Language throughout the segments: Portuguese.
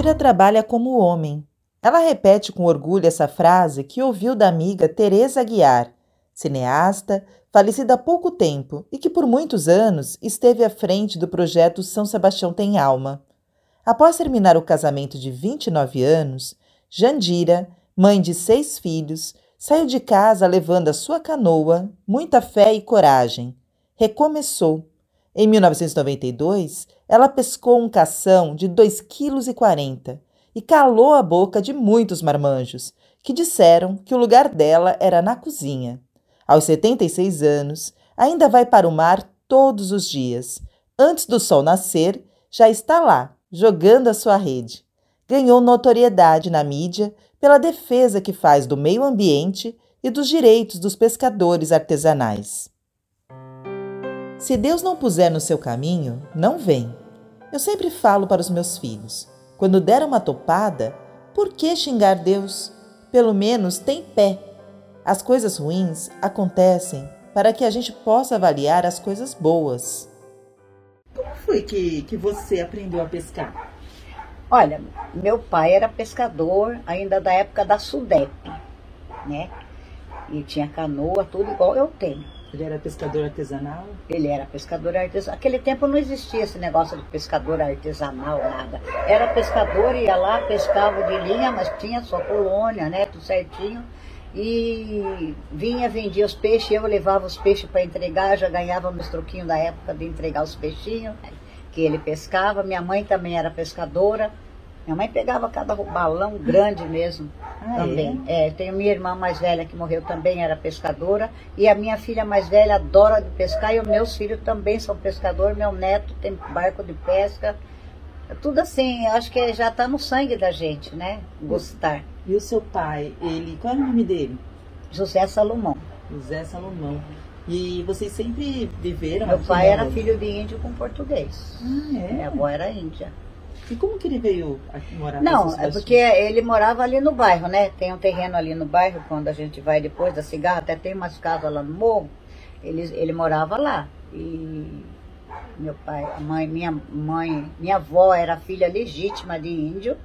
Jandira trabalha como homem. Ela repete com orgulho essa frase que ouviu da amiga Teresa Aguiar, cineasta, falecida há pouco tempo e que por muitos anos esteve à frente do projeto São Sebastião Tem Alma. Após terminar o casamento de 29 anos, Jandira, mãe de seis filhos, saiu de casa levando a sua canoa, muita fé e coragem. Recomeçou. Em 1992, ela pescou um cação de 2,40 kg e calou a boca de muitos marmanjos, que disseram que o lugar dela era na cozinha. Aos 76 anos, ainda vai para o mar todos os dias. Antes do sol nascer, já está lá, jogando a sua rede. Ganhou notoriedade na mídia pela defesa que faz do meio ambiente e dos direitos dos pescadores artesanais. Se Deus não puser no seu caminho, não vem. Eu sempre falo para os meus filhos: quando der uma topada, por que xingar Deus? Pelo menos tem pé as coisas ruins acontecem para que a gente possa avaliar as coisas boas. Como foi que, que você aprendeu a pescar? Olha, meu pai era pescador ainda da época da Sudep, né? E tinha canoa, tudo igual eu tenho. Ele era pescador artesanal? Ele era pescador artesanal. Naquele tempo não existia esse negócio de pescador artesanal, nada. Era pescador, ia lá, pescava de linha, mas tinha sua colônia, né? Tudo certinho e vinha, vendia os peixes, eu levava os peixes para entregar, já ganhava meus troquinhos da época de entregar os peixinhos que ele pescava. Minha mãe também era pescadora. Minha mãe pegava cada balão grande mesmo ah, também. É? É, tenho minha irmã mais velha que morreu também, era pescadora. E a minha filha mais velha adora de pescar. E os meus filhos também são pescadores. Meu neto tem barco de pesca. Tudo assim, acho que já está no sangue da gente, né? Gostar. E o seu pai, ele, qual é o nome dele? José Salomão. José Salomão. E vocês sempre viveram Meu pai era filho de índio com português. Ah, é? Minha avó era índia. E como que ele veio morar Não, é porque ele morava ali no bairro, né? Tem um terreno ali no bairro, quando a gente vai depois da cigarra, até tem umas casas lá no morro. Ele, ele morava lá. E meu pai, a mãe, minha mãe, minha avó era filha legítima de índio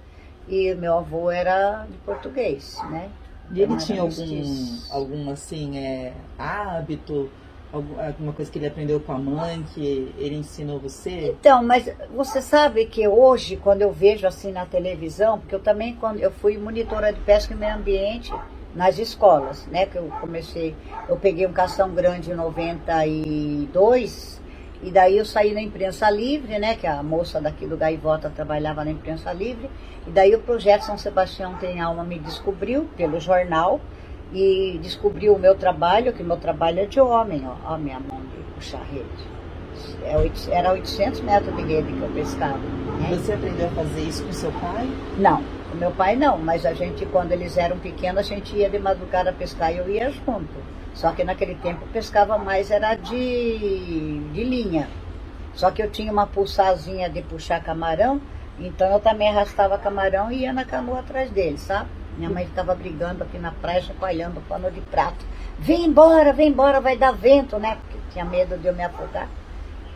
e meu avô era de português, né? E ele tinha algum, algum assim, é, hábito, alguma coisa que ele aprendeu com a mãe, que ele ensinou você? Então, mas você sabe que hoje, quando eu vejo assim na televisão, porque eu também, quando eu fui monitora de pesca e meio ambiente nas escolas, né? Que eu comecei, eu peguei um cação grande em 92 e daí eu saí na imprensa livre, né? Que a moça daqui do Gaivota trabalhava na imprensa livre. E daí o projeto São Sebastião Tem Alma me descobriu pelo jornal e descobriu o meu trabalho, que meu trabalho é de homem, ó, ó minha mão de puxar rede. É era 800 metros de rede que eu pescava. Né? Você aprendeu a fazer isso com seu pai? Não, com meu pai não, mas a gente, quando eles eram pequenos, a gente ia de madrugada pescar e eu ia junto. Só que naquele tempo pescava mais era de, de linha. Só que eu tinha uma pulsazinha de puxar camarão, então eu também arrastava camarão e ia na canoa atrás dele, sabe? Minha mãe ficava brigando aqui na praia, chacoalhando o pano de prato. Vem embora, vem embora, vai dar vento, né? Porque tinha medo de eu me afogar.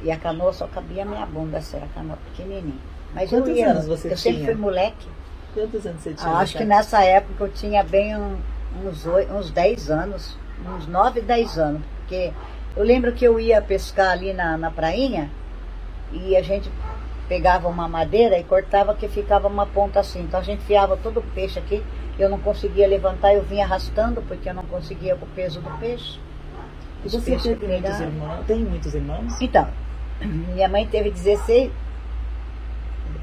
E a canoa só cabia a minha bunda, essa era a canoa pequenininha. Mas Quantos eu ia, anos você eu tinha? sempre fui moleque. Quantos anos você tinha? Ah, acho que nessa época eu tinha bem um, uns, uns 10 anos uns 9, 10 anos. Porque eu lembro que eu ia pescar ali na, na prainha e a gente pegava uma madeira e cortava que ficava uma ponta assim. Então a gente fiava todo o peixe aqui. Eu não conseguia levantar, eu vinha arrastando porque eu não conseguia com o peso do peixe. E você teve muitos irmãos? Tem muitos irmãos? Então, minha mãe teve 16,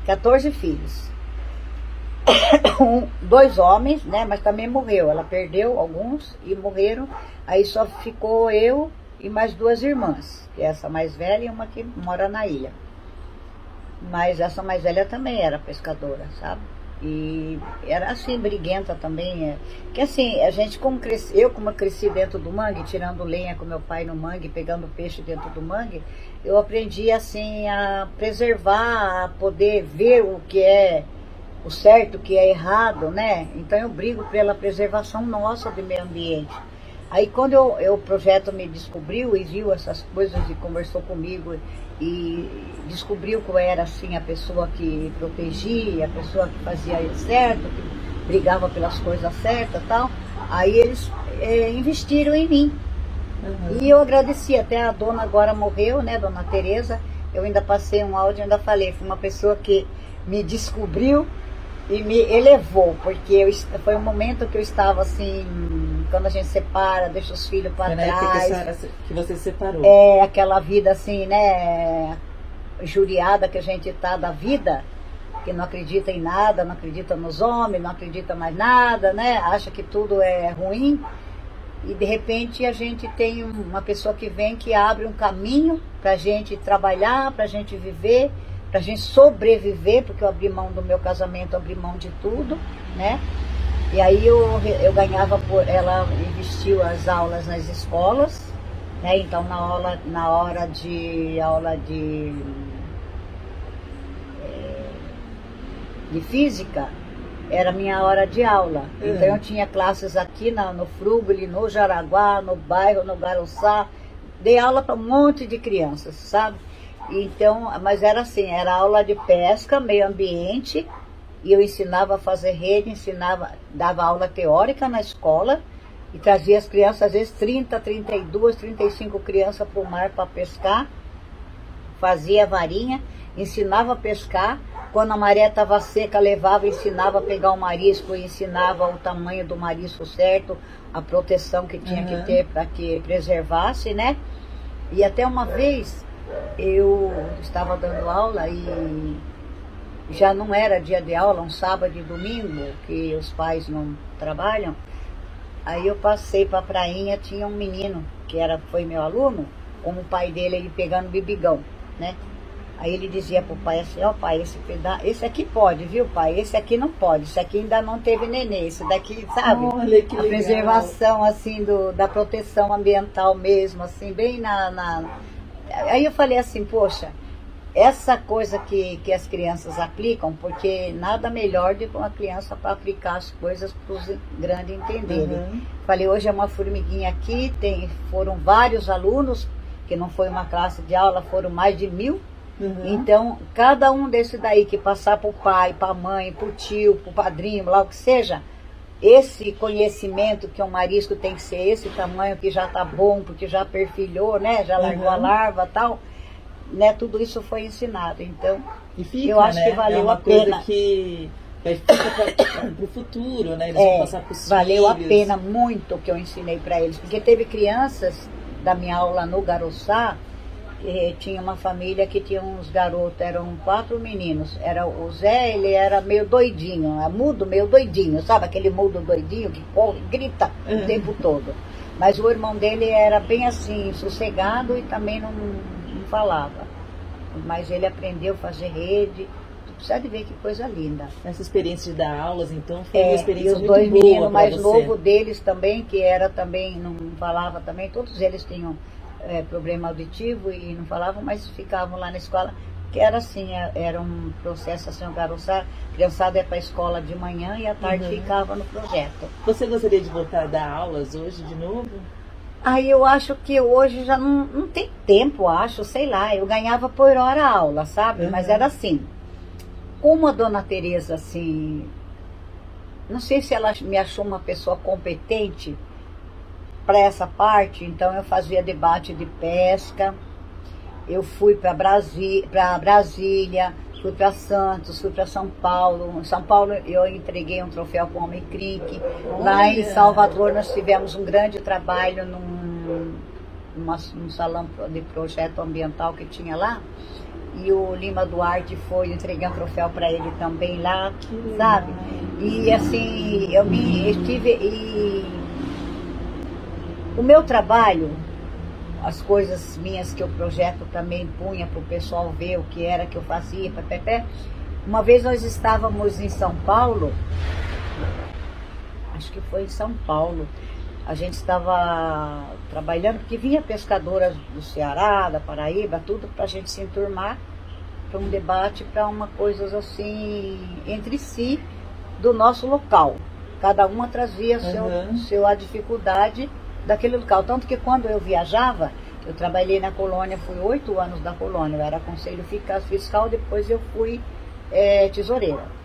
14 filhos. um, dois homens, né? Mas também morreu. Ela perdeu alguns e morreram. Aí só ficou eu e mais duas irmãs. É essa mais velha e uma que mora na ilha. Mas essa mais velha também era pescadora, sabe? E era assim, briguenta também. É. Que assim, a gente como cresce, eu como cresci dentro do mangue, tirando lenha com meu pai no mangue, pegando peixe dentro do mangue, eu aprendi assim a preservar, a poder ver o que é o certo, o que é errado, né? Então eu brigo pela preservação nossa do meio ambiente. Aí quando eu, eu, o projeto me descobriu e viu essas coisas e conversou comigo e descobriu que eu era assim a pessoa que protegia, a pessoa que fazia certo, que brigava pelas coisas certas tal, aí eles é, investiram em mim. Uhum. E eu agradeci, até a dona agora morreu, né, dona Tereza, eu ainda passei um áudio e ainda falei, foi uma pessoa que me descobriu e me elevou, porque eu, foi um momento que eu estava assim, quando a gente separa, deixa os filhos para trás. Que, que você separou. É, aquela vida assim, né, juriada que a gente tá da vida, que não acredita em nada, não acredita nos homens, não acredita mais nada, né, acha que tudo é ruim. E de repente a gente tem uma pessoa que vem que abre um caminho para a gente trabalhar, para a gente viver para a gente sobreviver, porque eu abri mão do meu casamento, abri mão de tudo, né? E aí eu, eu ganhava por. Ela investiu as aulas nas escolas, né? Então na aula, na hora de aula de, é, de física, era minha hora de aula. Uhum. Então eu tinha classes aqui na, no Frugli, no Jaraguá, no bairro, no Garoçá. Dei aula para um monte de crianças, sabe? Então, mas era assim, era aula de pesca, meio ambiente, e eu ensinava a fazer rede, ensinava, dava aula teórica na escola e trazia as crianças, às vezes 30, 32, 35 crianças para o mar para pescar, fazia varinha, ensinava a pescar, quando a maré estava seca, levava, ensinava a pegar o marisco, ensinava o tamanho do marisco certo, a proteção que tinha uhum. que ter para que preservasse, né? E até uma vez eu estava dando aula e já não era dia de aula, um sábado e domingo, que os pais não trabalham. Aí eu passei para a prainha, tinha um menino que era, foi meu aluno, como o pai dele, ele pegando bibigão, né? Aí ele dizia pro pai assim, ó oh, pai, esse pedaço, esse aqui pode, viu pai? Esse aqui não pode, esse aqui ainda não teve neném, esse daqui, sabe? Olha que a legal. preservação, assim, do, da proteção ambiental mesmo, assim, bem na, na Aí eu falei assim, poxa, essa coisa que, que as crianças aplicam, porque nada melhor do que uma criança para aplicar as coisas para os grandes entenderem. Uhum. Falei, hoje é uma formiguinha aqui, tem, foram vários alunos, que não foi uma classe de aula, foram mais de mil. Uhum. Então, cada um desse daí que passar para o pai, para a mãe, para o tio, para o padrinho, lá o que seja, esse conhecimento que um marisco tem que ser esse tamanho que já tá bom, porque já perfilhou, né? Já largou uhum. a larva tal. Né? Tudo isso foi ensinado. Então, fica, eu acho né? que valeu é a pena. Que para o futuro, né? Eles é, vão passar para os Valeu filhos. a pena muito o que eu ensinei para eles, porque teve crianças da minha aula no Garoçá tinha uma família que tinha uns garotos, eram quatro meninos. Era o Zé, ele era meio doidinho, é mudo, meio doidinho, sabe? Aquele mudo doidinho que corre, grita o tempo todo. Mas o irmão dele era bem assim, sossegado e também não falava. Mas ele aprendeu a fazer rede. Tu precisa de ver que coisa linda. Essa experiência de dar aulas, então, foi é, uma experiência e os muito dois meninos mais você. novos deles também, que era também, não falava também, todos eles tinham é, problema auditivo e não falavam, mas ficavam lá na escola, que era assim, é, era um processo assim, o garoçar, criançada ia para a escola de manhã e à tarde uhum. ficava no projeto. Você gostaria de voltar a dar aulas hoje de novo? Aí eu acho que hoje já não, não tem tempo, acho, sei lá, eu ganhava por hora aula, sabe? Uhum. Mas era assim, como a dona Tereza, assim, não sei se ela me achou uma pessoa competente, para essa parte, então eu fazia debate de pesca, eu fui para Brasi Brasília, fui para Santos, fui para São Paulo. Em São Paulo eu entreguei um troféu para o Homem Crique. Lá em Salvador nós tivemos um grande trabalho num, numa, num salão de projeto ambiental que tinha lá. E o Lima Duarte foi, entreguei um troféu para ele também lá, sabe? E assim, eu me estive e o meu trabalho, as coisas minhas que o projeto também punha para o pessoal ver o que era que eu fazia, pé, uma vez nós estávamos em São Paulo, acho que foi em São Paulo, a gente estava trabalhando, porque vinha pescadoras do Ceará, da Paraíba, tudo para a gente se enturmar para um debate, para uma coisa assim, entre si, do nosso local. Cada uma trazia uhum. seu, seu a dificuldade daquele local. Tanto que quando eu viajava, eu trabalhei na colônia, fui oito anos da colônia, eu era conselho fiscal, depois eu fui é, tesoureira.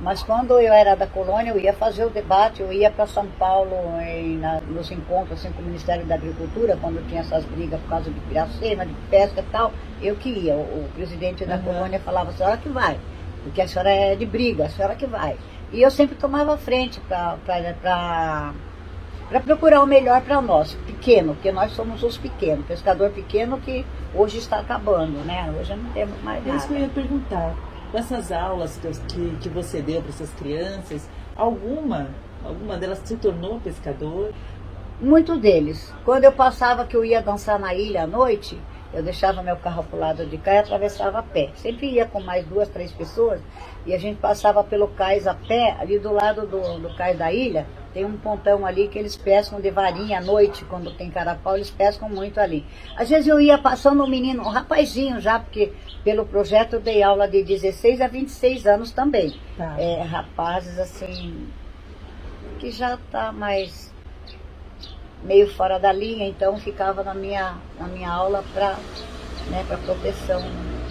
Mas quando eu era da colônia, eu ia fazer o debate, eu ia para São Paulo em, na, nos encontros assim, com o Ministério da Agricultura, quando tinha essas brigas por causa de piracema, de pesca e tal, eu que ia. O, o presidente da uhum. colônia falava, a senhora que vai, porque a senhora é de briga, a senhora que vai. E eu sempre tomava frente para para procurar o melhor para nós, pequeno, porque nós somos os pequenos, pescador pequeno que hoje está acabando, né? Hoje não temos mais nada. É isso que eu ia perguntar. Dessas aulas que, que você deu para essas crianças, alguma, alguma delas se tornou pescador? Muitos deles. Quando eu passava que eu ia dançar na ilha à noite, eu deixava meu carro para o lado de cá e atravessava a pé. Sempre ia com mais duas, três pessoas e a gente passava pelo cais a pé, ali do lado do, do cais da ilha, tem um pontão ali que eles pescam de varinha à noite, quando tem carapau, eles pescam muito ali. Às vezes eu ia passando um menino, um rapazinho já, porque pelo projeto eu dei aula de 16 a 26 anos também. Tá. É, rapazes assim, que já tá mais meio fora da linha, então ficava na minha, na minha aula para né, proteção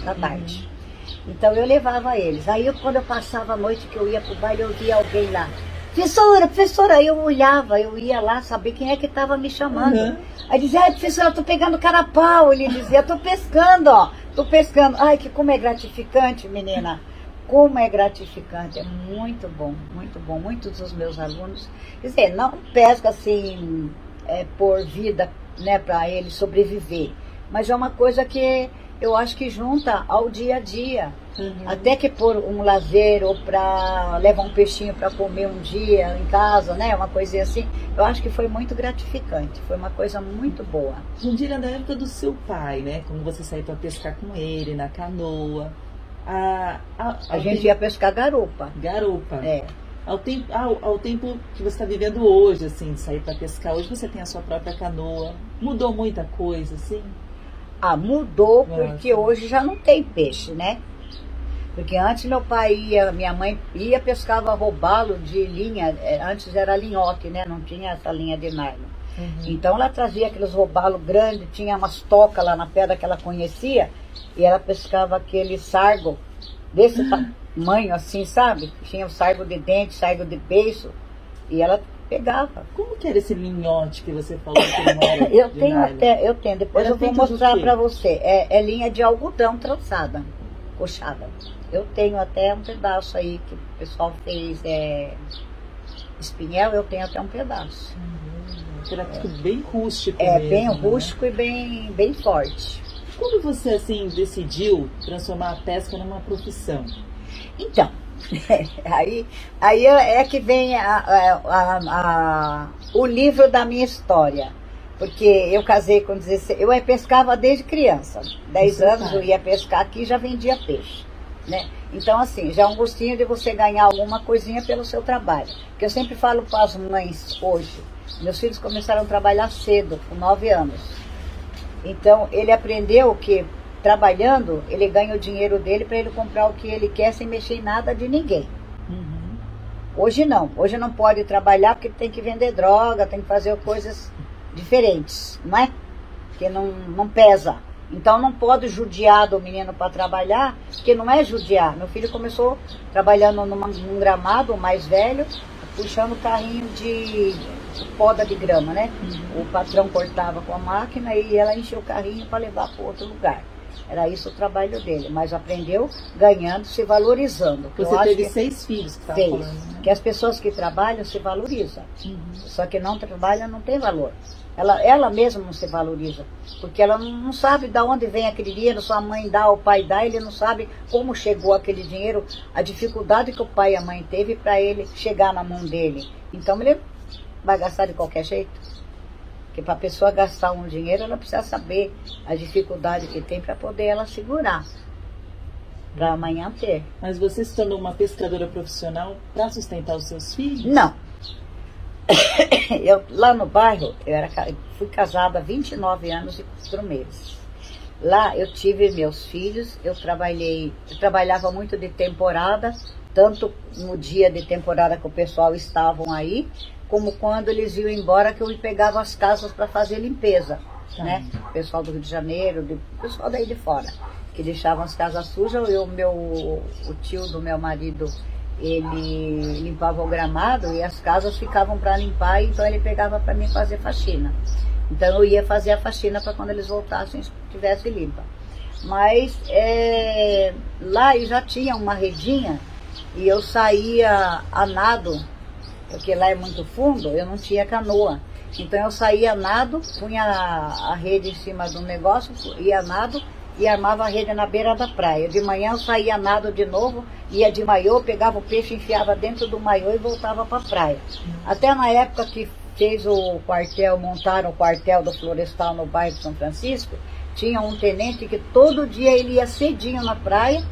da uhum. tarde. Uhum. Então eu levava eles. Aí eu, quando eu passava a noite que eu ia pro baile, eu via alguém lá. Professora, professora, aí eu olhava, eu ia lá saber quem é que estava me chamando. Uhum. Aí dizia, ai professora, eu tô pegando carapau. Ele dizia, tô pescando, ó, tô pescando. Ai, que como é gratificante, menina. Como é gratificante, é muito bom, muito bom. Muitos dos meus alunos, quer dizer, não pesca assim é, por vida, né, para ele sobreviver. Mas é uma coisa que eu acho que junta ao dia a dia. Uhum. Até que por um lazer ou para levar um peixinho para comer um dia em casa, né? Uma coisinha assim. Eu acho que foi muito gratificante. Foi uma coisa muito boa. Jundira, na época do seu pai, né? Quando você saiu para pescar com ele na canoa. A, a, a gente ia pescar garupa. Garupa. É ao tempo, ao, ao tempo que você está vivendo hoje, assim, de sair para pescar. Hoje você tem a sua própria canoa. Mudou muita coisa, assim? Ah, mudou porque hoje já não tem peixe, né? Porque antes meu pai ia, minha mãe ia, pescava robalo de linha, é, antes era linhoque, né? Não tinha essa linha de nylon. Uhum. Então ela trazia aqueles robalos grandes, tinha umas tocas lá na pedra que ela conhecia, e ela pescava aquele sargo desse uhum tamanho assim, sabe? Tinha o sargo de dente, sargo de beiço, e ela pegava. Como que era esse linhote que você falou que não era Eu tenho até, eu tenho, depois era eu vou mostrar para você. É, é, linha de algodão trançada, coxada. Eu tenho até um pedaço aí que o pessoal fez é, espinhel, eu tenho até um pedaço. Uhum. Era é. bem rústico. É, mesmo, bem né? rústico e bem, bem forte. Como você assim decidiu transformar a pesca numa profissão? Então, aí, aí é que vem a, a, a, o livro da minha história. Porque eu casei com 16, eu pescava desde criança. 10 anos eu ia pescar aqui e já vendia peixe. Né? Então, assim, já é um gostinho de você ganhar alguma coisinha pelo seu trabalho. Porque eu sempre falo para as mães hoje, meus filhos começaram a trabalhar cedo, com 9 anos. Então, ele aprendeu que trabalhando, ele ganha o dinheiro dele para ele comprar o que ele quer sem mexer em nada de ninguém. Uhum. Hoje não. Hoje não pode trabalhar porque tem que vender droga, tem que fazer coisas diferentes, não é? Que não, não pesa. Então não pode judiar do menino para trabalhar, que não é judiar. Meu filho começou trabalhando numa, num gramado mais velho, puxando carrinho de poda de grama, né? Uhum. O patrão cortava com a máquina e ela encheu o carrinho para levar para outro lugar. Era isso o trabalho dele, mas aprendeu ganhando, se valorizando. Você teve seis filhos que fez, falando, né? Que as pessoas que trabalham se valorizam. Uhum. Só que não trabalham não tem valor. Ela, ela mesma não se valoriza, porque ela não sabe de onde vem aquele dinheiro, sua mãe dá, o pai dá, ele não sabe como chegou aquele dinheiro, a dificuldade que o pai e a mãe teve para ele chegar na mão dele. Então ele vai gastar de qualquer jeito. Porque para a pessoa gastar um dinheiro, ela precisa saber a dificuldade que tem para poder ela segurar. Para amanhã ter. Mas você se tornou uma pescadora profissional para sustentar os seus filhos? Não. Eu, lá no bairro, eu era, fui casada há 29 anos e 4 meses. Lá eu tive meus filhos, eu trabalhei, eu trabalhava muito de temporada, tanto no dia de temporada que o pessoal estavam aí, como quando eles iam embora que eu pegava as casas para fazer limpeza, tá. né? O pessoal do Rio de Janeiro, o pessoal daí de fora, que deixavam as casas sujas, eu, meu, o tio do meu marido, ele limpava o gramado e as casas ficavam para limpar, então ele pegava para mim fazer faxina. Então eu ia fazer a faxina para quando eles voltassem estivesse limpa. Mas é, lá eu já tinha uma redinha e eu saía a nado, porque lá é muito fundo, eu não tinha canoa. Então eu saía nado, punha a, rede em cima do negócio, ia nado e armava a rede na beira da praia. De manhã eu saía nado de novo, ia de maiô, pegava o peixe, enfiava dentro do maiô e voltava para a praia. Até na época que fez o quartel, montaram o quartel do Florestal no bairro de São Francisco, tinha um tenente que todo dia ele ia cedinho na praia,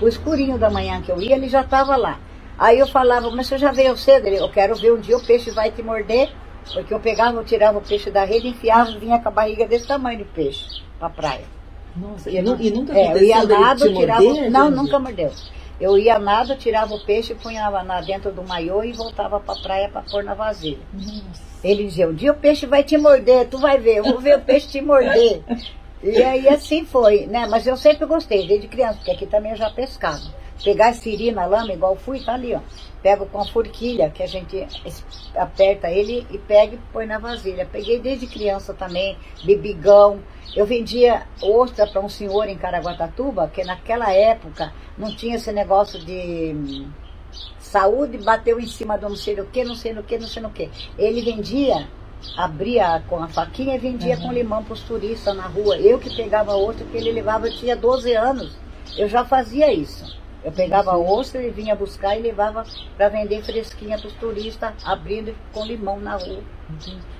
o escurinho da manhã que eu ia, ele já estava lá. Aí eu falava, mas você já veio cedo? Ele, eu quero ver um dia o peixe vai te morder, porque eu pegava, eu tirava o peixe da rede, enfiava, vinha com a barriga desse tamanho de peixe para a praia. Nossa, e, e nunca é, eu ia nada, tirava, morder, não, nunca mordeu. Eu ia nada, tirava o peixe, punha na dentro do maiô e voltava para a praia para pôr na vasilha. Nossa. Ele dizia, um dia o peixe vai te morder, tu vai ver, eu vou ver o peixe te morder. E aí assim foi, né? Mas eu sempre gostei, desde criança, porque aqui também eu já pescava. Pegar siri na lama, igual fui, tá ali, ó. Pego com a forquilha, que a gente aperta ele e pega e põe na vasilha. Peguei desde criança também, bebigão. Eu vendia ostra para um senhor em Caraguatatuba, que naquela época não tinha esse negócio de hum, saúde, bateu em cima do não sei o que, não sei o que, não sei o que. Ele vendia abria com a faquinha e vendia uhum. com limão para os turistas na rua. Eu que pegava outra que ele levava, eu tinha 12 anos, eu já fazia isso. Eu pegava ostra e vinha buscar e levava para vender fresquinha para os turistas, abrindo com limão na rua.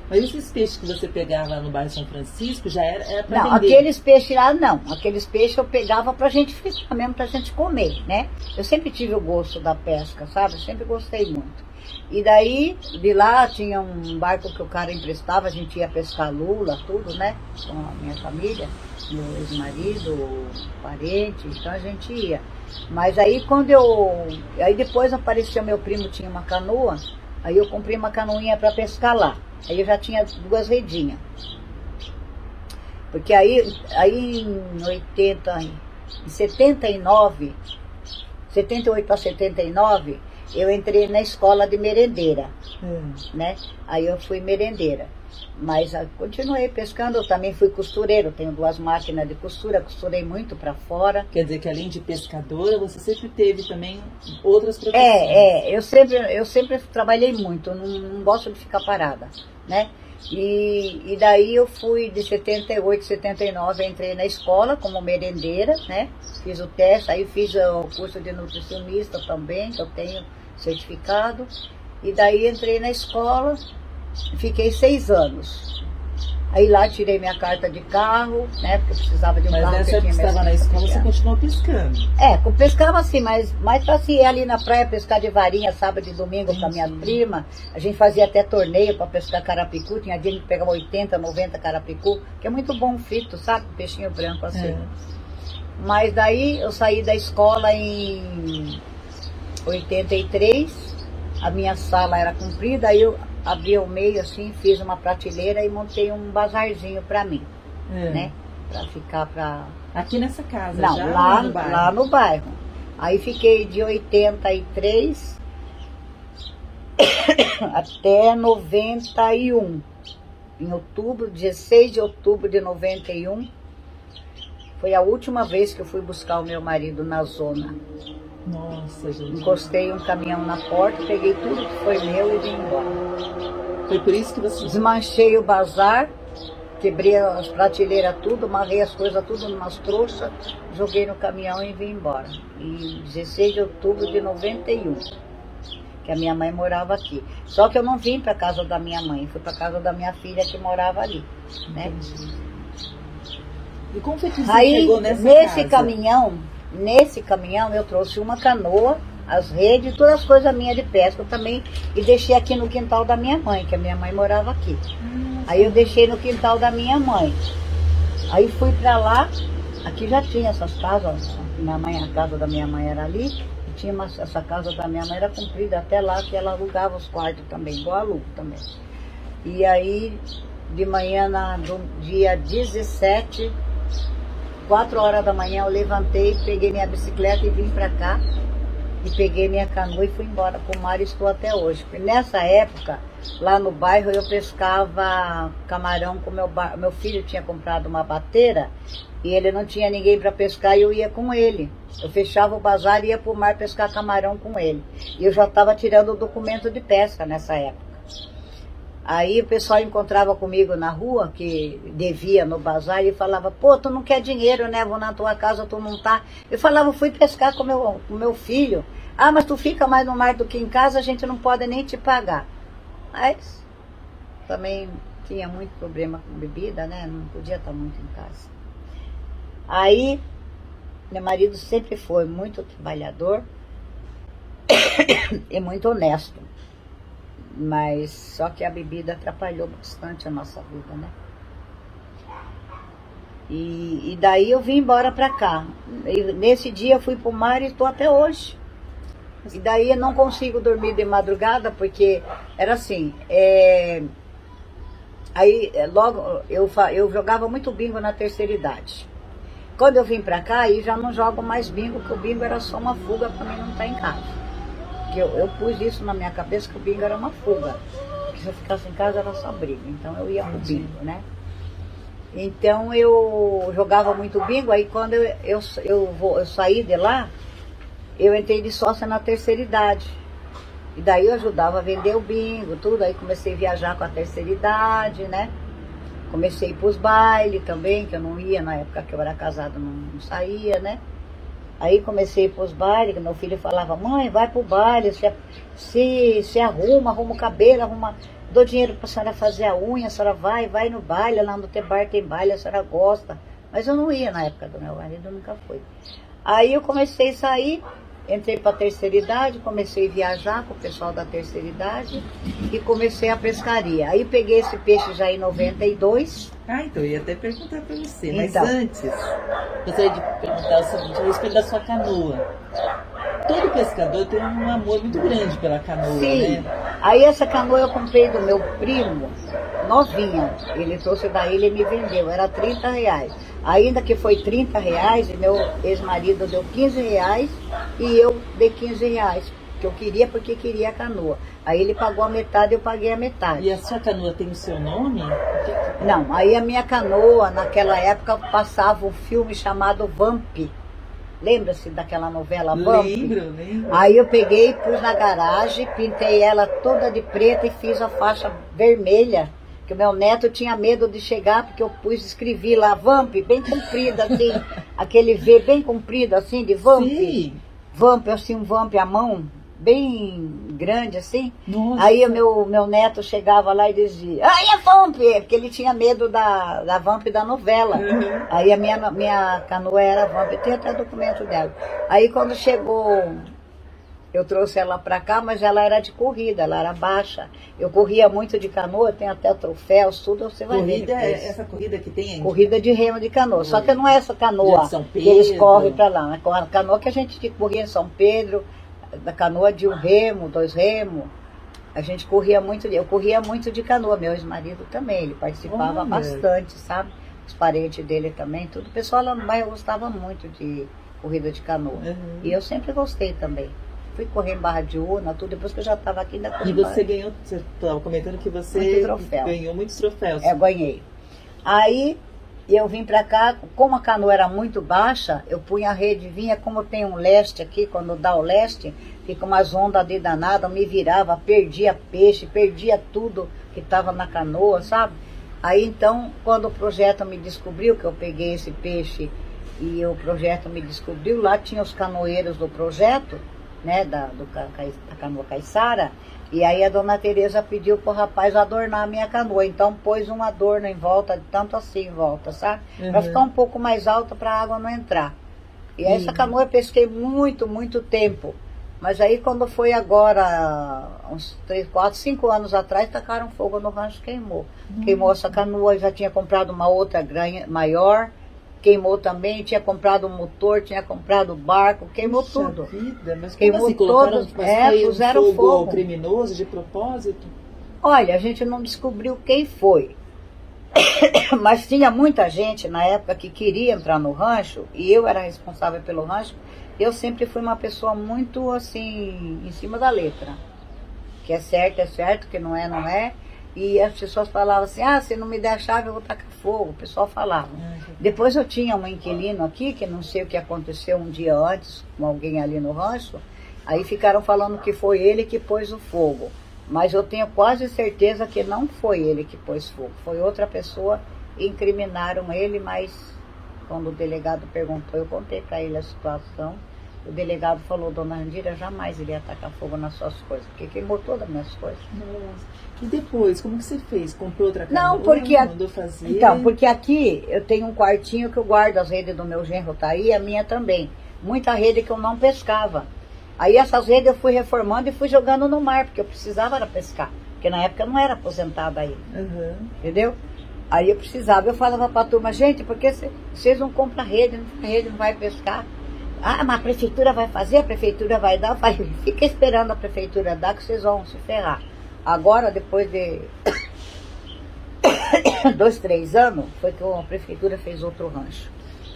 Mas esses peixes que você pegava lá no bairro São Francisco já era, era para vender? Não, aqueles peixes lá não. Aqueles peixes eu pegava para a gente fritar mesmo, para a gente comer, né? Eu sempre tive o gosto da pesca, sabe? Eu sempre gostei muito. E daí, de lá tinha um barco que o cara emprestava, a gente ia pescar lula, tudo, né? Com a minha família, meu ex-marido, parente, então a gente ia. Mas aí quando eu. Aí depois apareceu meu primo, tinha uma canoa, aí eu comprei uma canoinha para pescar lá. Aí eu já tinha duas redinhas. Porque aí, aí em 80, em 79, 78 para 79, eu entrei na escola de merendeira, hum. né? Aí eu fui merendeira. Mas ah, continuei pescando, eu também fui costureiro, tenho duas máquinas de costura, costurei muito para fora. Quer dizer que além de pescadora, você sempre teve também outras profissões? É, é, eu sempre, eu sempre trabalhei muito, não, não gosto de ficar parada, né? E, e daí eu fui de 78, 79, entrei na escola como merendeira, né? Fiz o teste, aí fiz o curso de nutricionista também, que eu tenho certificado. E daí entrei na escola, fiquei seis anos. Aí lá tirei minha carta de carro, né? Porque precisava de um mas carro. Mas nessa época estava na escola, você continuou pescando? É, pescava assim, mas mais pra assim, ir ali na praia pescar de varinha sábado e domingo com a minha prima. A gente fazia até torneio para pescar carapicu. Tinha dia que pegava 80, 90 carapicu, que é muito bom frito, sabe? Peixinho branco assim. É. Mas daí eu saí da escola em 83, a minha sala era comprida, aí eu abri o meio assim, fiz uma prateleira e montei um bazarzinho para mim, é. né? Para ficar para aqui nessa casa, não, lá no bairro. lá no bairro. Aí fiquei de 83 até 91. Em outubro, 16 de outubro de 91, foi a última vez que eu fui buscar o meu marido na zona. Nossa, gente. Encostei um caminhão na porta, peguei tudo que foi meu e vim embora. Foi por isso que você. Desmanchei o bazar, quebrei as prateleiras tudo, amarrei as coisas tudo numas trouxas, joguei no caminhão e vim embora. Em 16 de outubro de 91. Que a minha mãe morava aqui. Só que eu não vim para casa da minha mãe, fui para casa da minha filha que morava ali. Né? E como foi que você Aí, chegou nessa nesse casa? caminhão, Nesse caminhão eu trouxe uma canoa, as redes, todas as coisas minhas de pesca também. E deixei aqui no quintal da minha mãe, que a minha mãe morava aqui. Aí eu deixei no quintal da minha mãe. Aí fui para lá, aqui já tinha essas casas, minha mãe, a casa da minha mãe era ali, tinha uma, essa casa da minha mãe, era comprida até lá, que ela alugava os quartos também, igual alugo também. E aí, de manhã, na, do dia 17, 4 horas da manhã, eu levantei, peguei minha bicicleta e vim para cá. E peguei minha canoa e fui embora para o mar e estou até hoje. Nessa época, lá no bairro, eu pescava camarão com meu, meu filho tinha comprado uma bateira e ele não tinha ninguém para pescar e eu ia com ele. Eu fechava o bazar e ia para o mar pescar camarão com ele. E eu já estava tirando o documento de pesca nessa época. Aí o pessoal encontrava comigo na rua, que devia no bazar, e falava, pô, tu não quer dinheiro, né? Vou na tua casa, tu não tá. Eu falava, fui pescar com meu, com meu filho. Ah, mas tu fica mais no mar do que em casa, a gente não pode nem te pagar. Mas também tinha muito problema com bebida, né? Não podia estar muito em casa. Aí, meu marido sempre foi muito trabalhador e muito honesto. Mas só que a bebida atrapalhou bastante a nossa vida, né? E, e daí eu vim embora pra cá. E nesse dia eu fui pro mar e estou até hoje. E daí eu não consigo dormir de madrugada, porque era assim, é... aí é, logo eu, eu jogava muito bingo na terceira idade. Quando eu vim pra cá, aí já não jogo mais bingo, porque o bingo era só uma fuga para mim não estar tá em casa. Porque eu, eu pus isso na minha cabeça que o bingo era uma fuga. Que se eu ficasse em casa era só briga. Então eu ia pro bingo, né? Então eu jogava muito bingo, aí quando eu, eu, eu, vou, eu saí de lá, eu entrei de sócia na terceira idade. E daí eu ajudava a vender o bingo, tudo. Aí comecei a viajar com a terceira idade, né? Comecei a ir pros bailes também, que eu não ia na época que eu era casada, não, não saía, né? Aí comecei a ir pros bailes, meu filho falava, mãe, vai pro baile, se, se, se arruma, arruma o cabelo, arruma, dou dinheiro pra senhora fazer a unha, a senhora vai, vai no baile, lá no Tebar tem baile, a senhora gosta. Mas eu não ia na época do meu marido, nunca fui. Aí eu comecei a sair, entrei para a terceira idade, comecei a viajar com o pessoal da terceira idade e comecei a pescaria. Aí peguei esse peixe já em 92. Ah, então eu ia até perguntar para você, mas então. antes, gostaria de perguntar o seguinte, a respeito da sua canoa. Todo pescador tem um amor muito grande pela canoa, Sim. né? Aí essa canoa eu comprei do meu primo, novinha. Ele trouxe da ilha e me vendeu, era 30 reais. Ainda que foi 30 reais, e meu ex-marido deu 15 reais e eu dei 15 reais. Que eu queria porque queria a canoa. Aí ele pagou a metade, eu paguei a metade. E a sua canoa tem o seu nome? Não, aí a minha canoa, naquela época, passava um filme chamado Vamp. Lembra-se daquela novela Vamp? Lembro, lembro. Aí eu peguei, pus na garagem, pintei ela toda de preto e fiz a faixa vermelha que o meu neto tinha medo de chegar, porque eu pus, escrevi lá, Vamp, bem comprido, assim, aquele V bem comprido, assim, de Vamp. Sim. Vamp, assim, um Vamp à mão, bem grande, assim. Nossa. Aí o meu, meu neto chegava lá e dizia, ai, é Vamp, porque ele tinha medo da, da Vamp da novela. Uhum. Aí a minha, minha canoa era Vamp, tem até documento dela. Aí quando chegou eu trouxe ela para cá, mas ela era de corrida, ela era baixa. Eu corria muito de canoa, tem até troféus, tudo você vai corrida, ver. É essa corrida que tem aí? Corrida de remo de canoa. Só que não é essa canoa que eles correm para lá. Né? A canoa que a gente corria em São Pedro, da canoa de um remo, dois remos. A gente corria muito, eu corria muito de canoa, meu ex-marido também, ele participava bastante, sabe? Os parentes dele também, tudo. O pessoal lá no bairro gostava muito de corrida de canoa. Uhum. E eu sempre gostei também fui correr em Barra de Una, tudo, depois que eu já estava aqui ainda E você ganhou, você estava comentando que você ganhou muitos troféus. É, ganhei. Aí eu vim para cá, como a canoa era muito baixa, eu punha a rede, vinha como tem um leste aqui, quando dá o leste, fica umas ondas de danada, eu me virava, perdia peixe, perdia tudo que estava na canoa, sabe? Aí então, quando o projeto me descobriu que eu peguei esse peixe e o projeto me descobriu, lá tinha os canoeiros do projeto, né, da, do, da canoa caiçara, e aí a dona Tereza pediu pro rapaz adornar a minha canoa. Então pôs um adorno em volta, tanto assim em volta, sabe? Uhum. Pra ficar um pouco mais alta para a água não entrar. E uhum. essa canoa eu pesquei muito, muito tempo. Mas aí quando foi agora, uns 3, 4, 5 anos atrás, tacaram fogo no rancho queimou. Uhum. Queimou essa canoa, eu já tinha comprado uma outra granha, maior, queimou também, tinha comprado o motor, tinha comprado o barco, queimou Puxa tudo. Vida, mas Queimou assim, todos, é, puseram fogo, fogo. criminoso de propósito? Olha, a gente não descobriu quem foi. Mas tinha muita gente na época que queria entrar no rancho e eu era responsável pelo rancho. Eu sempre fui uma pessoa muito assim, em cima da letra. Que é certo, é certo, que não é, não é. E as pessoas falavam assim: ah, se não me der a chave, eu vou tacar fogo. O pessoal falava. Depois eu tinha um inquilino aqui, que não sei o que aconteceu um dia antes com alguém ali no rancho. Aí ficaram falando que foi ele que pôs o fogo. Mas eu tenho quase certeza que não foi ele que pôs fogo. Foi outra pessoa. Incriminaram ele, mas quando o delegado perguntou, eu contei para ele a situação. O delegado falou, dona Andira, jamais iria atacar fogo nas suas coisas, porque queimou todas as minhas coisas. Nossa. E depois, como que você fez? Comprou outra canoa? Não, porque a- Mandou fazer? Então, porque aqui eu tenho um quartinho que eu guardo as redes do meu genro, tá aí, a minha também. Muita rede que eu não pescava. Aí essas redes eu fui reformando e fui jogando no mar, porque eu precisava era pescar. Porque na época eu não era aposentada ainda, Aham. entendeu? Aí eu precisava, eu falava pra turma, gente, por que cê- vocês não compram rede, não rede, não vai pescar? Ah, mas a prefeitura vai fazer, a prefeitura vai dar. Falei, fica esperando a prefeitura dar que vocês vão se ferrar. Agora, depois de dois, três anos, foi que a prefeitura fez outro rancho.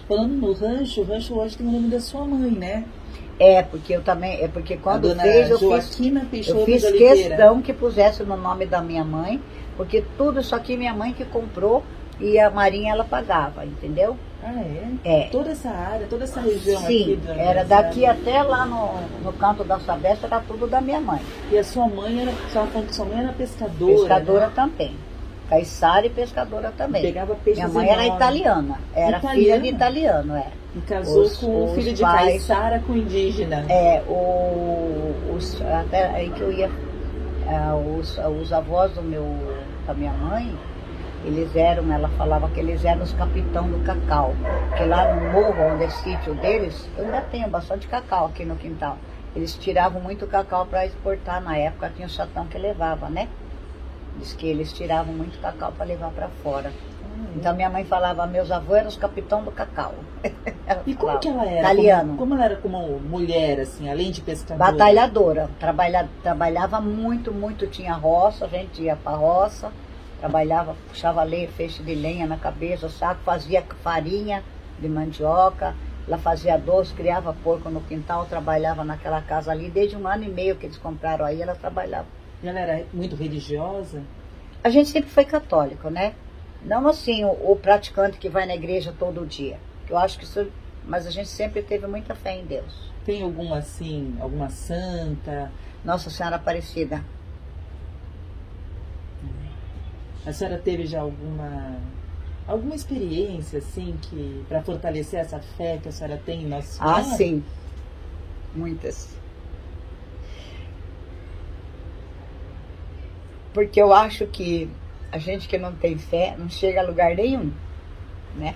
Falando no rancho, o rancho hoje tem o nome da sua mãe, né? É, porque eu também, é porque quando fez, eu fiz, Joaquina Peixoto eu fiz questão que pusesse no nome da minha mãe, porque tudo isso aqui minha mãe que comprou e a Marinha ela pagava, entendeu? Ah, é? É. Toda essa área, toda essa região aqui Sim, era daqui até lá no, no canto da Sabesta, era tudo da minha mãe. E a sua mãe era, que sua mãe era pescadora, Pescadora né? também. Caiçara e pescadora também. Pegava peixes Minha mãe era italiana, era filha Italiana? de italiano, é. E casou Os- com o filho de pais- Caiçara com indígena. É, o, os, até aí que eu ia. ah, os, os avós do meu, da minha mãe, eles eram, ela falava que eles eram os capitão do cacau. Porque lá no morro, onde é sítio deles, eu ainda tenho bastante cacau aqui no quintal. Eles tiravam muito cacau para exportar na época, tinha o chatão que levava, né? Diz que eles tiravam muito cacau para levar para fora. Então minha mãe falava, meus avós eram os capitão do cacau. E como que ela era? Italiano. Como, como ela era como mulher, assim, além de pescadora? Batalhadora, trabalha, trabalhava muito, muito, tinha roça, a gente ia pra roça, trabalhava, puxava lenha, feixe de lenha na cabeça, saco, fazia farinha de mandioca, ela fazia doce, criava porco no quintal, trabalhava naquela casa ali, desde um ano e meio que eles compraram aí, ela trabalhava. E ela era muito religiosa? A gente sempre foi católico, né? Não assim o, o praticante que vai na igreja todo dia, que eu acho que isso, mas a gente sempre teve muita fé em Deus. Tem alguma, assim, alguma santa? Nossa Senhora Aparecida, A senhora teve já alguma alguma experiência, assim, que para fortalecer essa fé que a senhora tem em Senhora? Ah, sim. Muitas. Porque eu acho que a gente que não tem fé não chega a lugar nenhum, né?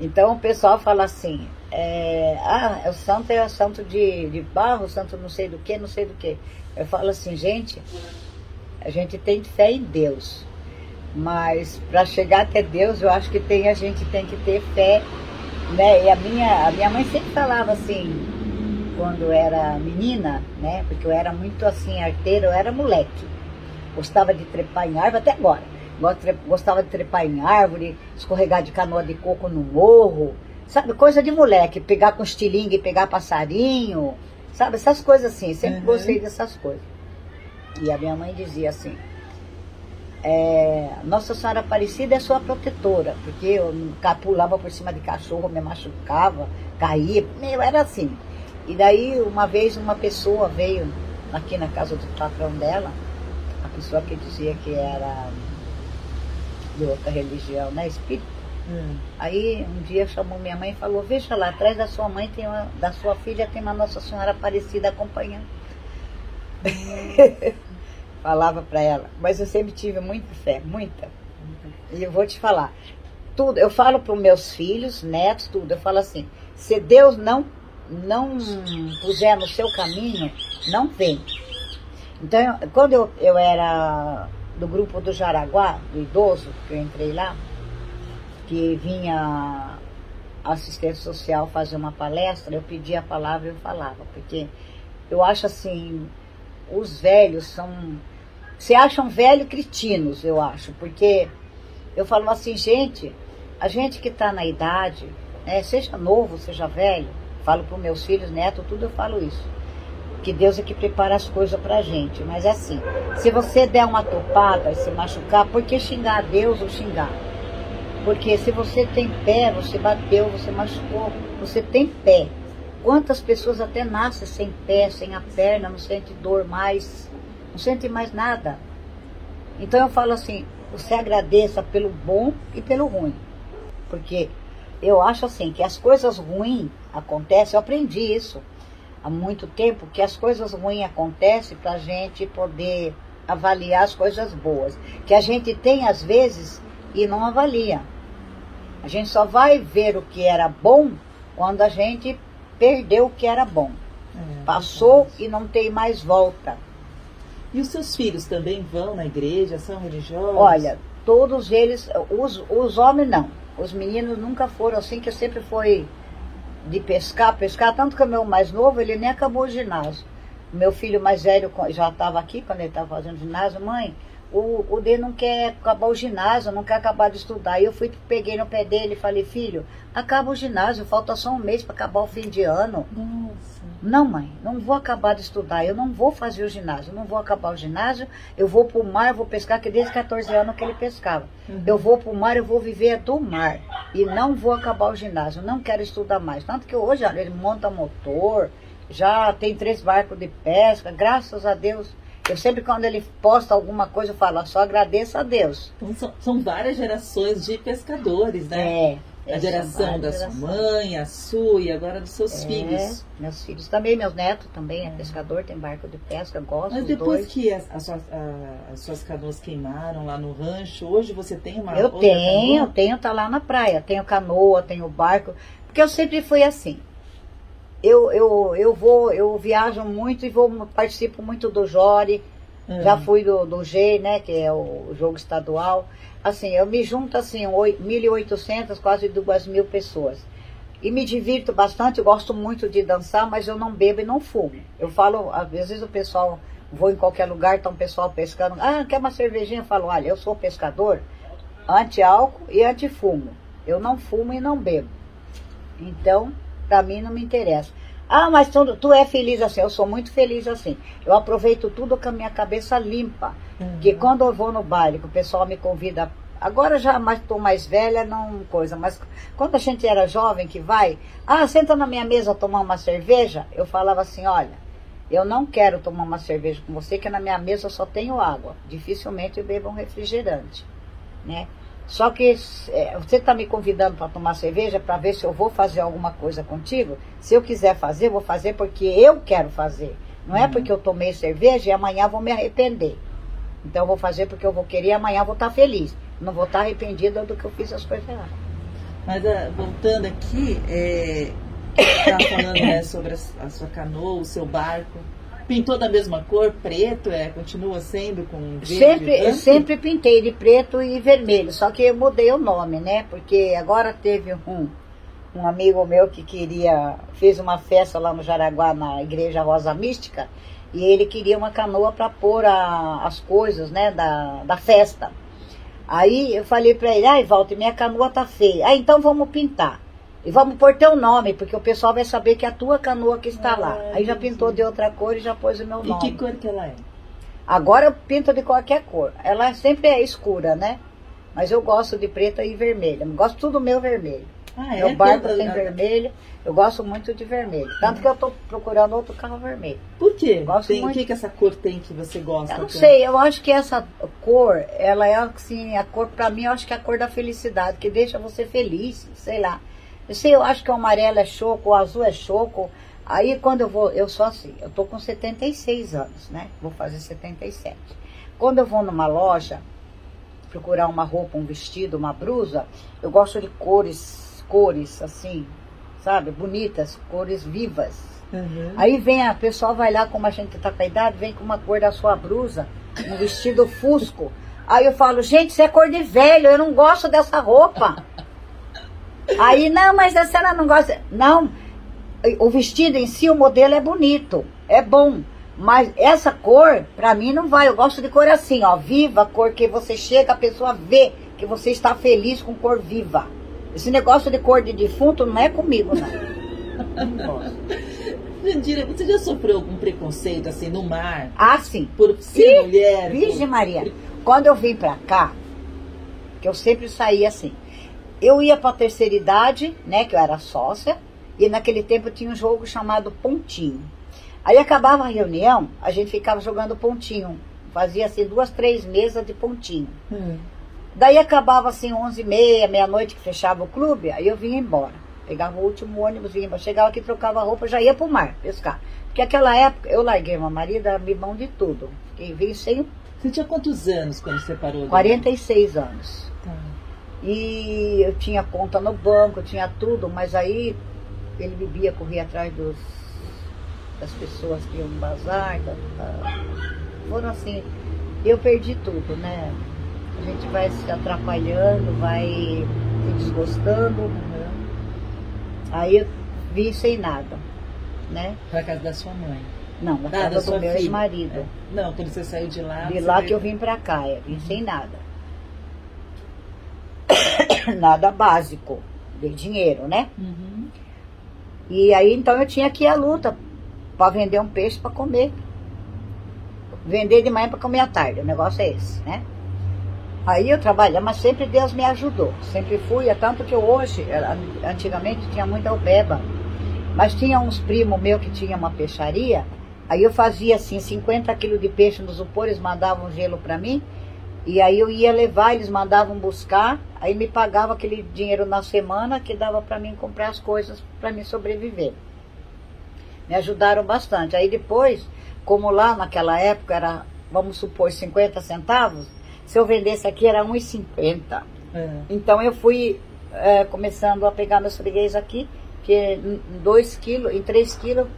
Então o pessoal fala assim, é, ah, o santo é o santo de, de barro, o santo não sei do que, não sei do que. Eu falo assim, gente, a gente tem fé em Deus. Mas para chegar até Deus, eu acho que tem, a gente tem que ter fé né? E a minha, a minha mãe sempre falava assim, quando eu era menina, né? Porque eu era muito assim, arteira, eu era moleque. Gostava de trepar em árvore, até agora. Gostava de trepar em árvore, escorregar de canoa de coco no morro. Sabe, coisa de moleque, pegar com estilingue, pegar passarinho. Sabe, essas coisas assim, sempre Uhum. gostei dessas coisas. E a minha mãe dizia assim, é, Nossa Senhora Aparecida é sua protetora, porque eu pulava por cima de cachorro, me machucava, caía, meu, era assim. E daí, uma vez, uma pessoa veio aqui na casa do patrão dela, a pessoa que dizia que era de outra religião, né, espírita. Hum. Aí um dia chamou minha mãe e falou, veja lá, atrás da sua mãe tem uma, da sua filha tem uma Nossa Senhora Aparecida acompanhando. Falava para ela, mas eu sempre tive muita fé, muita. E eu vou te falar, tudo, eu falo para meus filhos, netos, tudo, eu falo assim, se Deus não não puser no seu caminho, não vem. Então, eu- quando eu, eu era do grupo do Jaraguá, do idoso, que eu entrei lá, que vinha assistente social fazer uma palestra, eu pedia a palavra e eu falava, porque eu acho assim, os velhos são. Se acham velhos cretinos, eu acho, porque eu falo assim, gente, a gente que está na idade, né, seja novo, seja velho, falo para meus filhos, netos, tudo eu falo isso. Que Deus é que prepara as coisas pra gente. Mas é assim, se você der uma topada e se machucar, por que xingar a Deus ou xingar? Porque se você tem pé, você bateu, você machucou, você tem pé. Quantas pessoas até nascem sem pé, sem a perna, não sente dor mais, não sente mais nada. Então eu falo assim, você agradeça pelo bom e pelo ruim. Porque eu acho assim que as coisas ruins acontecem, eu aprendi isso há muito tempo, que as coisas ruins acontecem para a gente poder avaliar as coisas boas. Que a gente tem às vezes e não avalia. A gente só vai ver o que era bom quando a gente perdeu o que era bom. É, Passou é e não tem mais volta. E os seus filhos também vão na igreja, são religiosos? Olha, todos eles, os, os homens não. Os meninos nunca foram assim, que sempre foi de pescar, pescar, tanto que o meu mais novo, ele nem acabou o ginásio. Meu filho mais velho já estava aqui quando ele estava fazendo ginásio, mãe, o, o D não quer acabar o ginásio, não quer acabar de estudar. E eu fui, peguei no pé dele e falei, filho, acaba o ginásio, falta só um mês para acabar o fim de ano. Nossa. Não, mãe, não vou acabar de estudar, eu não vou fazer o ginásio, não vou acabar o ginásio, eu vou pro mar, eu vou pescar, que desde 14 anos que ele pescava. Uhum. Eu vou pro mar, eu vou viver do mar. E não vou acabar o ginásio, não quero estudar mais. Tanto que hoje, olha, ele monta motor, já tem três barcos de pesca, graças a Deus eu sempre, quando ele posta alguma coisa, eu falo, só agradeço a Deus. Então, são, são várias gerações de pescadores, né? É. A geração da sua mãe, a sua e agora dos seus é, filhos. Meus filhos também, meus netos também é, é pescador, tem barco de pesca, gosto Mas depois que as, as, suas, as, suas canoas queimaram lá no rancho, hoje você tem uma Eu tenho, canoa? tenho, tá lá na praia. Tenho canoa, tenho barco. Porque eu sempre fui assim eu, eu, eu vou, eu viajo muito e vou participo muito do Jore. Uhum. Já fui do, do G, né, que é o jogo estadual. Assim, eu me junto assim, 1.800, quase 2.000 pessoas. E me divirto bastante, eu gosto muito de dançar, mas eu não bebo e não fumo. Eu falo, às vezes o pessoal, vou em qualquer lugar, tá um pessoal pescando, ah, quer uma cervejinha? Eu falo, olha, eu sou pescador, anti-álcool e anti-fumo. Eu não fumo e não bebo. Então, para mim não me interessa. Ah, mas tu, tu é feliz assim. Eu sou muito feliz assim. Eu aproveito tudo com a minha cabeça limpa. Uhum. Que quando eu vou no baile, que o pessoal me convida. Agora já estou mais velha, não coisa, mas quando a gente era jovem que vai, ah, senta na minha mesa tomar uma cerveja, eu falava assim, olha, eu não quero tomar uma cerveja com você, que na minha mesa só tenho água. Dificilmente eu bebo um refrigerante, né? Só que é, você está me convidando para tomar cerveja para ver se eu vou fazer alguma coisa contigo. Se eu quiser fazer, vou fazer porque eu quero fazer. Não é uhum. é porque eu tomei cerveja e amanhã vou me arrepender. Então eu vou fazer porque eu vou querer e amanhã vou estar tá feliz. Não vou estar tá arrependida do que eu fiz as coisas erradas. Mas uh, voltando aqui, é, tá falando né, sobre a, a sua canoa, o seu barco pintou da mesma cor, preto, é, continua sendo com verde? Sempre, sempre pintei de preto e vermelho, só que eu mudei o nome, né? Porque agora teve um, um amigo meu que queria, fez uma festa lá no Jaraguá, na Igreja Rosa Mística, e ele queria uma canoa para pôr a, as coisas, né, da, da festa. Aí eu falei para ele, ai, Walter, minha canoa tá feia. Ah, então vamos pintar. E vamos pôr teu nome, porque o pessoal vai saber que é a tua canoa que está ah, lá. Aí já pintou de outra cor e já pôs o meu nome. E que cor que ela é? Agora eu pinto de qualquer cor. Ela sempre é escura, né? Mas eu gosto de preta e vermelha. Eu gosto tudo meu vermelho. Ah, é? Meu barco tem vermelho. Eu gosto muito de vermelho. Tanto que eu estou procurando outro carro vermelho. Por quê? Gosto tem, muito... O que, que essa cor tem que você gosta? Eu não sei, eu acho que essa cor, ela é assim, a cor, para mim, eu acho que é a cor da felicidade, que deixa você feliz, sei lá. Eu sei, eu acho que o amarelo é choco, o azul é choco. Aí quando eu vou, eu sou assim, eu tô com 76 anos, né? Vou fazer 77. Quando eu vou numa loja procurar uma roupa, um vestido, uma blusa, eu gosto de cores, cores assim, sabe, bonitas, cores vivas. Uhum. Aí vem a pessoa vai lá como a gente tá com a idade, vem com uma cor da sua blusa, um vestido fusco. Aí eu falo, gente, isso é cor de velho, eu não gosto dessa roupa. Aí, não, mas a senhora não gosta. Não, o vestido em si, o modelo é bonito, é bom. Mas essa cor, pra mim, não vai. Eu gosto de cor assim, ó, viva, cor que você chega, a pessoa vê que você está feliz com cor viva. Esse negócio de cor de defunto não é comigo, não. não gosto. Jandira, você já sofreu algum preconceito assim no mar? Ah, sim. Por ser sim. mulher? Virgem por... Maria. Quando eu vim pra cá, que eu sempre saía assim, eu ia pra terceira idade, né, que eu era sócia, e naquele tempo tinha um jogo chamado Pontinho. Aí acabava a reunião, a gente ficava jogando pontinho. Fazia assim duas, três mesas de pontinho. Hum. Daí acabava assim, onze e meia, meia-noite que fechava o clube, aí eu vinha embora. Pegava o último ônibus, vinha embora. Chegava aqui, trocava roupa, já ia pro mar pescar. Porque aquela época eu larguei meu marido, abri mão de tudo. Fiquei, vim sem. Você tinha quantos anos quando separou? 46 anos. E eu tinha conta no banco, tinha tudo, mas aí ele bebia, corria atrás dos, das pessoas que iam no bazar. Da, da, foram assim. Eu perdi tudo, né? A gente vai se atrapalhando, vai se desgostando. Aí eu vim sem nada, né? Pra casa da sua mãe. Não, na ah, casa do meu ex-marido. É. Não, quando você saiu de lá. De lá veio... que eu vim pra cá, eu vim uhum. sem nada. nada básico, de dinheiro, né? Uhum. E aí então eu tinha que ir à luta para vender um peixe para comer. Vender de manhã para comer à tarde, o negócio é esse, né? Aí eu trabalhei, mas sempre Deus me ajudou. Sempre fui, é tanto que hoje, antigamente tinha muita albeba, mas tinha uns primos meus que tinha uma peixaria, aí eu fazia assim, 50 quilos de peixe nos upores, mandavam gelo para mim, e aí eu ia levar, eles mandavam buscar, aí me pagava aquele dinheiro na semana que dava para mim comprar as coisas para me sobreviver. Me ajudaram bastante. Aí depois, como lá naquela época era, vamos supor, 50 centavos, se eu vendesse aqui era 1,50. É. Então eu fui é, começando a pegar meus freguês aqui, que em 2 quilos, em 3 quilos,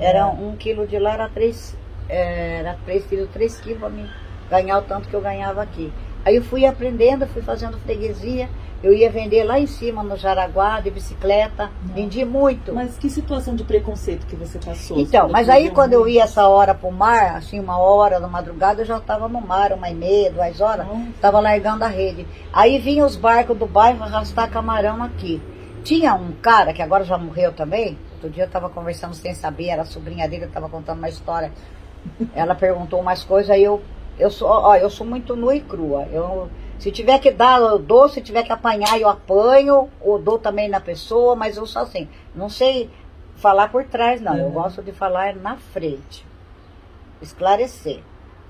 era 1 um quilo de lá, era 3, é, era 3 quilos, 3 quilos para mim ganhar o tanto que eu ganhava aqui. Aí eu fui aprendendo, fui fazendo freguesia, eu ia vender lá em cima no Jaraguá, de bicicleta, Não. vendi muito. Mas que situação de preconceito que você passou? Então, mas aí quando eu ia essa hora pro mar, assim, uma hora da madrugada, eu já estava no mar, uma e meia, duas horas, estava largando a rede. Aí vinham os barcos do bairro arrastar camarão aqui. Tinha um cara, que agora já morreu também, outro dia eu estava conversando sem saber, era a sobrinha dele, eu estava contando uma história. Ela perguntou umas coisas, aí eu, eu sou, ó, eu sou muito nua e crua. Eu se tiver que dar, eu dou. Se tiver que apanhar, eu apanho. Ou dou também na pessoa, mas eu sou assim. Não sei falar por trás, não. Uhum. Eu gosto de falar na frente. Esclarecer.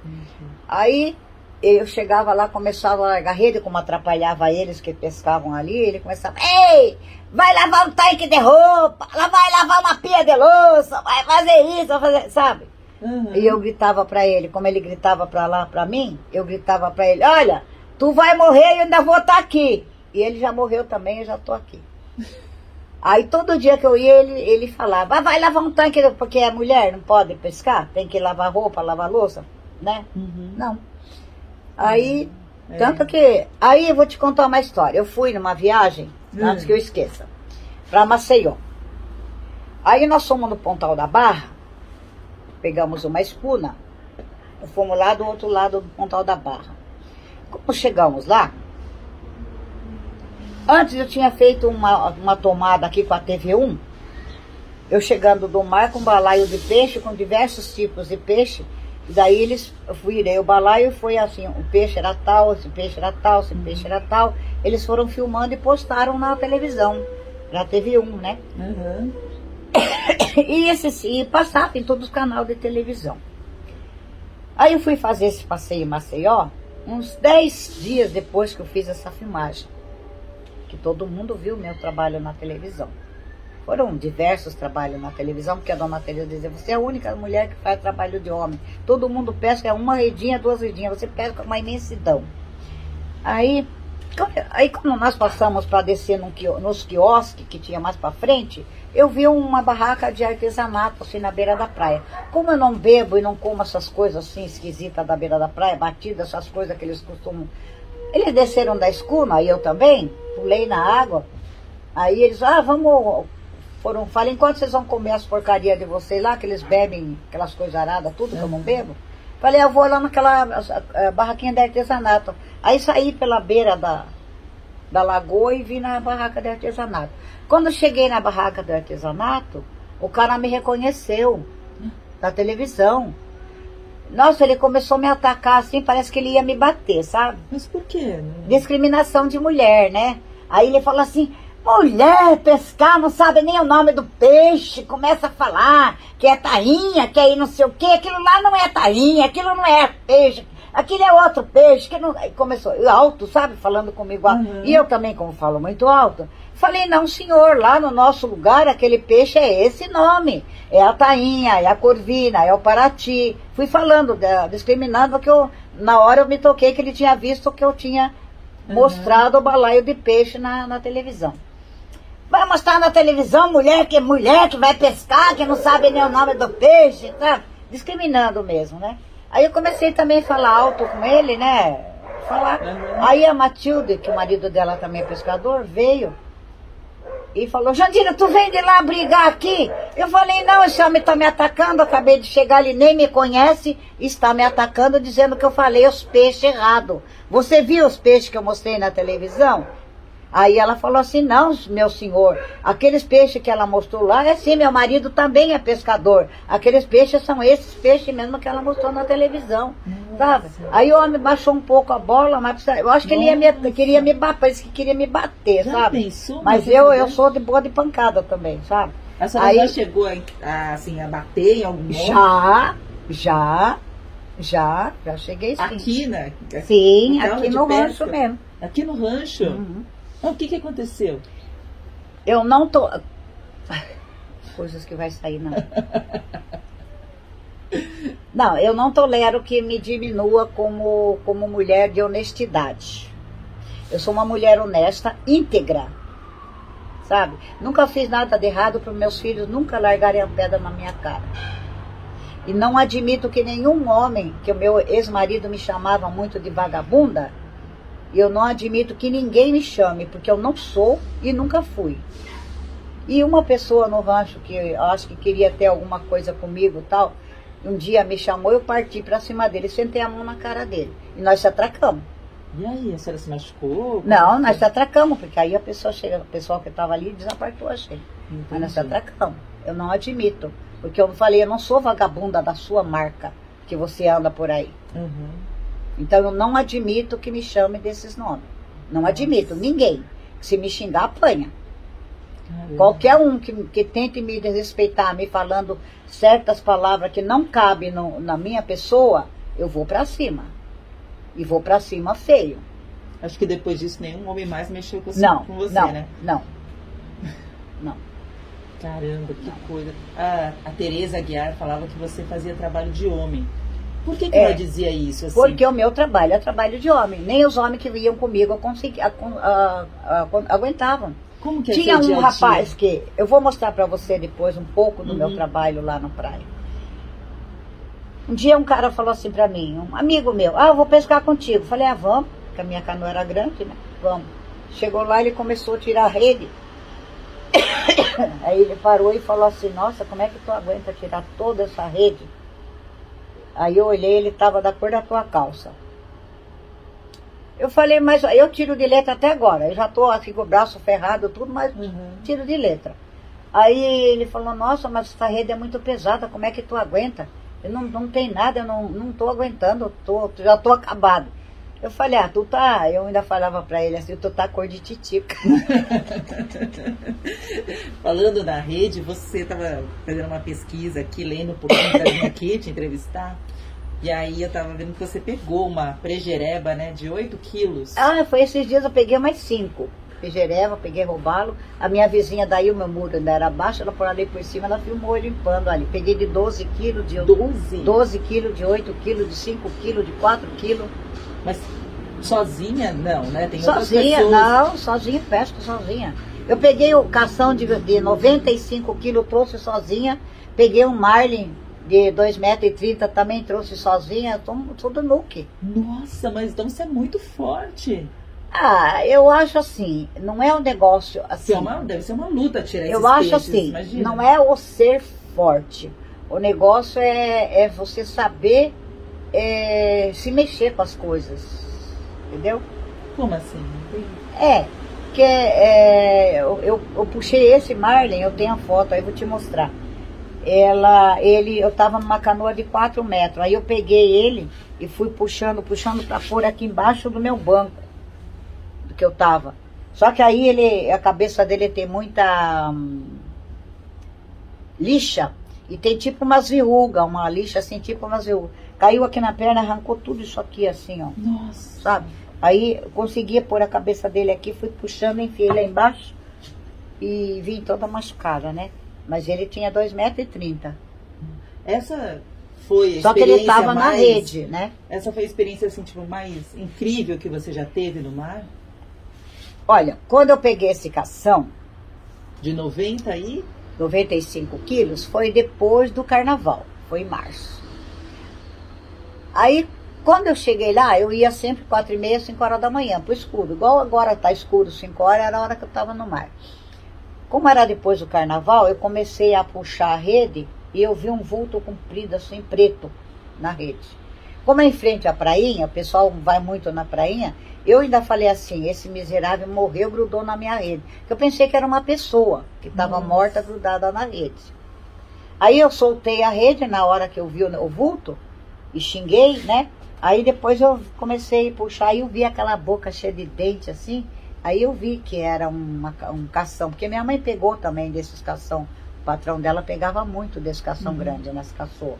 Uhum. Aí eu chegava lá, começava a largar rede, como atrapalhava eles que pescavam ali, ele começava, ei, vai lavar um tanque de roupa, vai lavar uma pia de louça, vai fazer isso, vai fazer, sabe? Uhum. E eu gritava para ele, como ele gritava para lá, para mim, eu gritava para ele, olha, Tu vai morrer e eu ainda vou estar tá aqui. E ele já morreu também, eu já estou aqui. Aí todo dia que eu ia, ele, ele falava, ah, vai lavar um tanque, porque a mulher não pode pescar, tem que lavar roupa, lavar louça, né? Uhum. Não. Aí, uhum. tanto que. Aí eu vou te contar uma história. Eu fui numa viagem, antes que eu esqueça, para Maceió. Aí nós fomos no Pontal da Barra, pegamos uma escuna, fomos lá do outro lado do Pontal da Barra. Quando chegamos lá, antes eu tinha feito uma, uma tomada aqui com a TV1, eu chegando do mar com um balaio de peixe, com diversos tipos de peixe, e daí eles, virei o balaio foi assim, o peixe era tal, esse peixe era tal, esse peixe era tal. Eles foram filmando e postaram na televisão, na TV1, né? Uhum. E, esse, e passava em todos os canais de televisão. Aí eu fui fazer esse passeio em Maceió, uns 10 dias depois que eu fiz essa filmagem, que todo mundo viu meu trabalho na televisão. Foram diversos trabalhos na televisão, porque a dona Teresa dizia, você é a única mulher que faz trabalho de homem. Todo mundo pesca uma redinha, duas redinhas, você pesca uma imensidão. Aí, aí quando nós passamos para descer num, nos quiosques, que tinha mais para frente, eu vi uma barraca de artesanato assim na beira da praia. Como eu não bebo e não como essas coisas assim esquisitas da beira da praia, batidas, essas coisas que eles costumam. Eles desceram da escuna, e eu também, pulei na água. Aí eles, ah, vamos. Foram, falei, enquanto vocês vão comer as porcarias de vocês lá, que eles bebem aquelas coisas aradas, tudo que eu não bebo. Falei, eu vou lá naquela a, barraquinha de artesanato. Aí saí pela beira da, da lagoa e vim na barraca de artesanato. Quando cheguei na barraca de artesanato, o cara me reconheceu da televisão. Nossa, ele começou a me atacar assim, parece que ele ia me bater, sabe? Mas por quê? Discriminação de mulher, né? Aí ele falou assim: mulher pescar, não sabe nem o nome do peixe, começa a falar que é tainha, que é não sei o quê, aquilo lá não é tainha, aquilo não é peixe, aquilo é outro peixe, que não. Aí começou, alto, sabe, falando comigo. Uhum. E eu também, como falo muito alto, falei, não, senhor, lá no nosso lugar aquele peixe é esse nome. É a tainha, é a corvina, é o parati. Fui falando, discriminando, que eu, na hora eu me toquei que ele tinha visto que eu tinha uhum. mostrado o balaio de peixe na, na televisão. Vai mostrar na televisão mulher que mulher que vai pescar, que não sabe nem o nome do peixe, tá? Discriminando mesmo, né? Aí eu comecei também a falar alto com ele, né? Falar. Uhum. Aí a Matilde, que o marido dela também é pescador, veio e falou, Jandira, tu vem de lá brigar aqui? Eu falei, não, esse homem está me atacando, acabei de chegar, ele nem me conhece, está me atacando, dizendo que eu falei os peixes errado. Você viu os peixes que eu mostrei na televisão? Aí ela falou assim, não, meu senhor, aqueles peixes que ela mostrou lá, é assim, meu marido também é pescador. Aqueles peixes são esses peixes mesmo que ela mostrou na televisão, Nossa. sabe? Aí o homem baixou um pouco a bola, mas eu acho que Nossa. ele ia me, queria me bater, parece que queria me bater, já sabe? Pensou, mas eu, eu sou de boa de pancada também, sabe? A senhora Aí, já chegou a, assim, a bater em algum Já, já, já, já cheguei sim. Aqui, né? Sim, aqui no rancho mesmo. Aqui no rancho? Uhum. O que, que aconteceu? Eu não tô. Coisas que vai sair, não. Não, eu não tolero que me diminua como, como mulher de honestidade. Eu sou uma mulher honesta, íntegra. Sabe? Nunca fiz nada de errado para meus filhos nunca largarem a pedra na minha cara. E não admito que nenhum homem, que o meu ex-marido me chamava muito de vagabunda, e eu não admito que ninguém me chame, porque eu não sou e nunca fui. E uma pessoa no rancho que eu acho que queria ter alguma coisa comigo tal, um dia me chamou, eu parti para cima dele, sentei a mão na cara dele. E nós se atracamos. E aí, a senhora se machucou? Não, nós se atracamos, porque aí a pessoa chega, o pessoal que estava ali desapartou a gente. Entendi. Mas nós se atracamos. Eu não admito. Porque eu falei, eu não sou vagabunda da sua marca que você anda por aí. Uhum. Então eu não admito que me chame desses nomes. Não admito, ninguém. Se me xingar, apanha. Caramba. Qualquer um que, que tente me desrespeitar, me falando certas palavras que não cabem no, na minha pessoa, eu vou para cima. E vou para cima feio. Acho que depois disso nenhum homem mais mexeu com, não, com você, não, né? Não. Não. Caramba, que não. coisa. A, a Tereza Aguiar falava que você fazia trabalho de homem. Por que, que é, ela dizia isso? Assim? Porque o meu trabalho é trabalho de homem. Nem os homens que vinham comigo a, a, a, aguentavam. Como que é Tinha um dia rapaz que. Eu vou mostrar para você depois um pouco do uhum. meu trabalho lá no praia. Um dia um cara falou assim para mim, um amigo meu, ah, eu vou pescar contigo. Falei, ah, vamos, porque a minha canoa era grande, né? Vamos. Chegou lá, ele começou a tirar a rede. Aí ele parou e falou assim, nossa, como é que tu aguenta tirar toda essa rede? Aí eu olhei, ele estava da cor da tua calça. Eu falei, mas eu tiro de letra até agora. Eu já estou assim com o braço ferrado, tudo, mas uhum. tiro de letra. Aí ele falou, nossa, mas essa rede é muito pesada, como é que tu aguenta? Eu não, não tem nada, eu não, não tô aguentando, tô, já estou acabado. Eu falei, ah, tu tá. Eu ainda falava pra ele assim, tu tá cor de titica. Falando da rede, você estava fazendo uma pesquisa aqui, lendo por conta da aqui, te entrevistar. E aí eu tava vendo que você pegou uma prejereba, né, de 8 quilos. Ah, foi esses dias eu peguei mais 5. Prejereba, peguei roubalo. A minha vizinha daí, o meu muro ainda era baixo, ela por ali por cima, ela filmou limpando ali. Peguei de 12 quilos, de 12? 12 quilos, de 8 quilos, de 5 quilos, de 4 quilos. Mas sozinha, não, né? Tem sozinha, pessoas. não, sozinha, pesco sozinha. Eu peguei o cação de, de 95 quilos, trouxe sozinha. Peguei um marlin de 2,30 metros também trouxe sozinha. Tudo nuke. Nossa, mas então você é muito forte. Ah, eu acho assim, não é um negócio assim. É uma, deve ser uma luta tirar Eu acho peixes, assim, imagina. não é o ser forte. O negócio é, é você saber é, se mexer com as coisas. Entendeu? Como assim? É, que é, eu, eu, eu puxei esse Marlin, eu tenho a foto, aí eu vou te mostrar. Ela, ele, eu tava numa canoa de 4 metros, aí eu peguei ele e fui puxando, puxando para pôr aqui embaixo do meu banco, do que eu tava. Só que aí ele, a cabeça dele tem muita hum, lixa e tem tipo umas verrugas, uma lixa assim, tipo umas verrugas. Caiu aqui na perna, arrancou tudo isso aqui assim, ó, Nossa. sabe? Aí eu conseguia pôr a cabeça dele aqui, fui puxando, enfiei lá embaixo e vim toda machucada, né? Mas ele tinha 2,30 metros. E 30. Essa foi a Só que ele estava na rede, né? Essa foi a experiência assim, tipo, mais incrível que você já teve no mar? Olha, quando eu peguei esse cação, De 90 aí? 95 quilos, foi depois do carnaval, foi em março. Aí, quando eu cheguei lá, eu ia sempre 4 e meia, 5 horas da manhã, pro escuro. Igual agora tá escuro, 5 horas, era a hora que eu tava no mar. Como era depois do carnaval, eu comecei a puxar a rede e eu vi um vulto comprido assim, preto, na rede. Como é em frente à prainha, o pessoal vai muito na prainha, eu ainda falei assim, esse miserável morreu, grudou na minha rede. Eu pensei que era uma pessoa que estava morta, grudada na rede. Aí eu soltei a rede na hora que eu vi o, o vulto e xinguei, né? Aí depois eu comecei a puxar e eu vi aquela boca cheia de dente assim. Aí eu vi que era uma um cação, porque minha mãe pegou também desses cação. O patrão dela pegava muito desse cação Uhum. grande, nas caçou.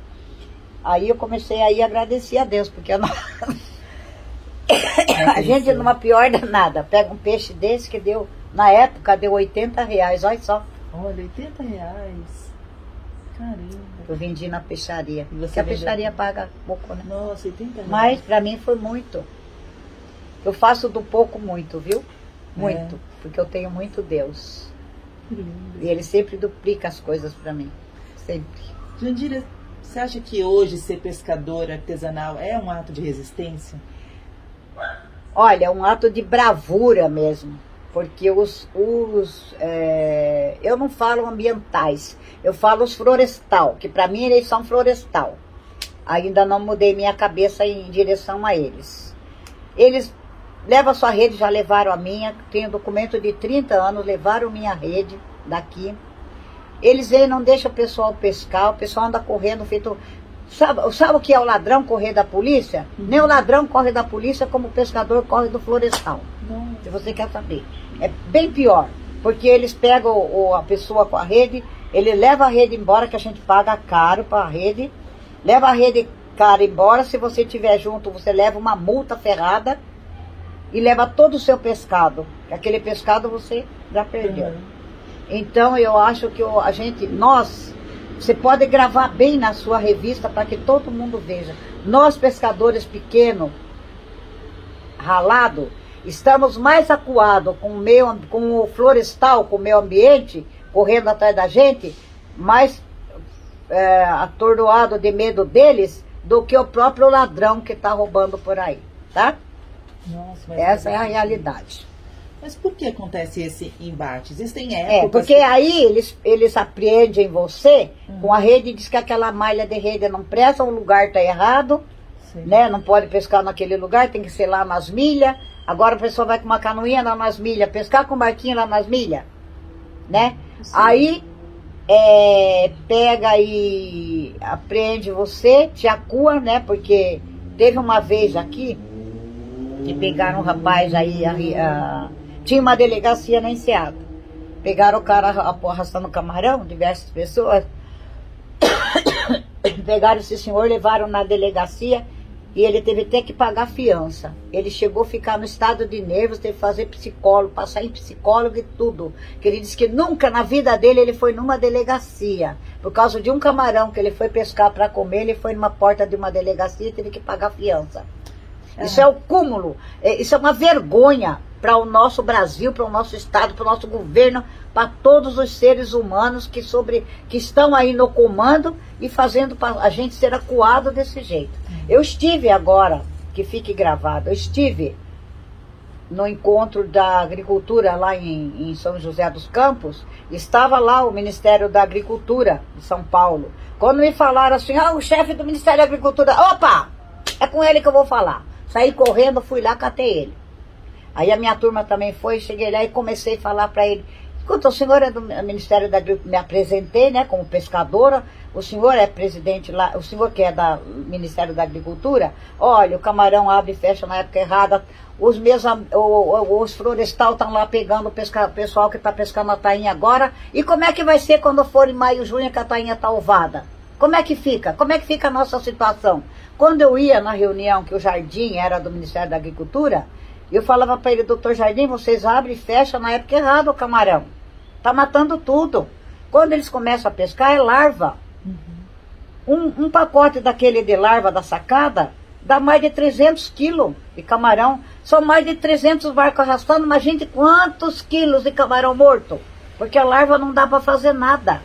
Aí eu comecei aí a agradecer a Deus, porque não- a gente numa pior danada, pega um peixe desse que deu, na época deu 80 reais, olha só, Olha, 80 reais. Caramba. Eu vendi na peixaria. E você Porque a vendeu? peixaria paga pouco, né? Nossa, 80 reais. Mas pra mim foi muito. Eu faço do pouco muito, viu? Muito. Porque eu tenho muito Deus. Lindo. E Ele sempre duplica as coisas pra mim. Sempre. Jandira, você acha que hoje ser pescador artesanal é um ato de resistência? Olha, é um ato de bravura mesmo. Porque os. os é, eu não falo ambientais, eu falo os florestal, que pra mim eles são florestal. Ainda não mudei minha cabeça em direção a eles. Eles levam a sua rede, já levaram a minha, tenho documento de 30 anos, levaram minha rede daqui. Eles aí não deixam o pessoal pescar, o pessoal anda correndo feito. Sabe, sabe o que é o ladrão correr da polícia? Nem o ladrão corre da polícia como o pescador corre do florestal. Não. Se você quer saber. É bem pior. Porque eles pegam o- o- a pessoa com a rede, ele leva a rede embora, que a gente paga caro para a rede, leva a rede cara embora. Se você tiver junto, você leva uma multa ferrada e leva todo o seu pescado. Aquele pescado você já perdeu. Uhum. Então eu acho que o- a gente, nós, você pode gravar bem na sua revista para que todo mundo veja. Nós pescadores pequenos, ralado, estamos mais acuados com o meio, com o florestal, com o meio ambiente, correndo atrás da gente, mais é, atordoado de medo deles do que o próprio ladrão que está roubando por aí, tá? Nossa, Essa é a realidade. Mas por que acontece esse embate? Existem É, épocas. porque aí eles, eles apreendem você Hum. com a rede e diz que aquela malha de rede não presta, o lugar tá errado, Sim. né? Não pode pescar naquele lugar, tem que ser lá nas milhas. Agora a pessoa vai com uma canoinha lá nas milhas, pescar com um barquinho lá nas milhas, né? Sim. Aí é, pega e apreende você, te acua, né? Porque teve uma vez aqui que pegaram um rapaz aí, arri- a- tinha uma delegacia na Enseada. Pegaram o cara arra- arrastando camarão, diversas pessoas. Pegaram esse senhor, levaram na delegacia e ele teve até que pagar fiança. Ele chegou a ficar no estado de nervos, teve que fazer psicólogo, passar em psicólogo e tudo. Que ele disse que nunca na vida dele ele foi numa delegacia. Por causa de um camarão que ele foi pescar para comer, ele foi numa porta de uma delegacia e teve que pagar fiança. Isso é o cúmulo, é- isso é uma vergonha para o nosso Brasil, para o nosso Estado, para o nosso governo, para todos os seres humanos que, sobre, que estão aí no comando e fazendo a gente ser acuado desse jeito. Eu estive agora, que fique gravado, eu estive no encontro da agricultura lá em, em, São José dos Campos, estava lá o Ministério da Agricultura de São Paulo. Quando me falaram assim, ah, o chefe do Ministério da Agricultura, opa, é com ele que eu vou falar. Saí correndo, fui lá, catei ele. Aí a minha turma também foi, cheguei lá e comecei a falar para ele, escuta, o senhor é do Ministério da Agricultura, me apresentei, né, como pescadora, o senhor é presidente lá, o senhor que é do Ministério da Agricultura, olha, o camarão abre e fecha na época errada, os meus, os florestal estão lá pegando o pesca, pessoal que está pescando a tainha agora, e como é que vai ser quando for em maio, junho, que a tainha está ovada? Como é que fica? Como é que fica a nossa situação? Quando eu ia na reunião que o Jardim era do Ministério da Agricultura, eu falava para ele, doutor Jardim, vocês abrem e fecham na época errada o camarão. Tá matando tudo. Quando eles começam a pescar, é larva. Uhum. Um, um pacote daquele de larva da sacada dá mais de 300 quilos de camarão. São mais de 300 barcos arrastando. Imagine quantos quilos de camarão morto. Porque a larva não dá para fazer nada.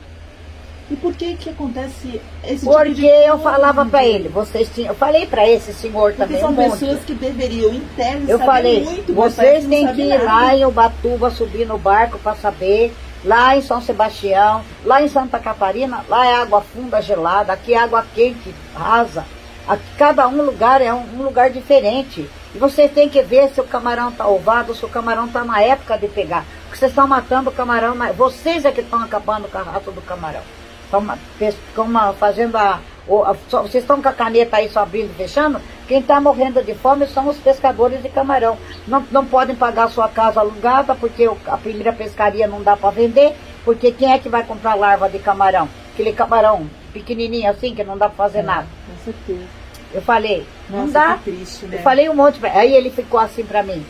E por que que acontece esse tipo Porque tipo de eu falava para ele, vocês tinham, eu falei para esse senhor Porque também. são um pessoas que deveriam em Eu falei, muito, vocês têm que ir lá em Ubatuba subir no barco para saber. Lá em São Sebastião, lá em Santa Catarina, lá é água funda gelada, aqui é água quente, rasa. Aqui, cada um lugar é um, um lugar diferente. E você tem que ver se o camarão está ovado, se o camarão está na época de pegar. Porque vocês estão matando o camarão, mas vocês é que estão acabando com a raça do camarão. Estão fazendo a, a, Vocês estão com a caneta aí só abrindo e fechando? Quem está morrendo de fome são os pescadores de camarão. Não, não podem pagar sua casa alugada porque a primeira pescaria não dá para vender. Porque quem é que vai comprar larva de camarão? Aquele camarão pequenininho assim que não dá para fazer é, nada. Com certeza. Eu falei, Nossa, não dá. Triste, né? Eu falei um monte. Pra... Aí ele ficou assim para mim.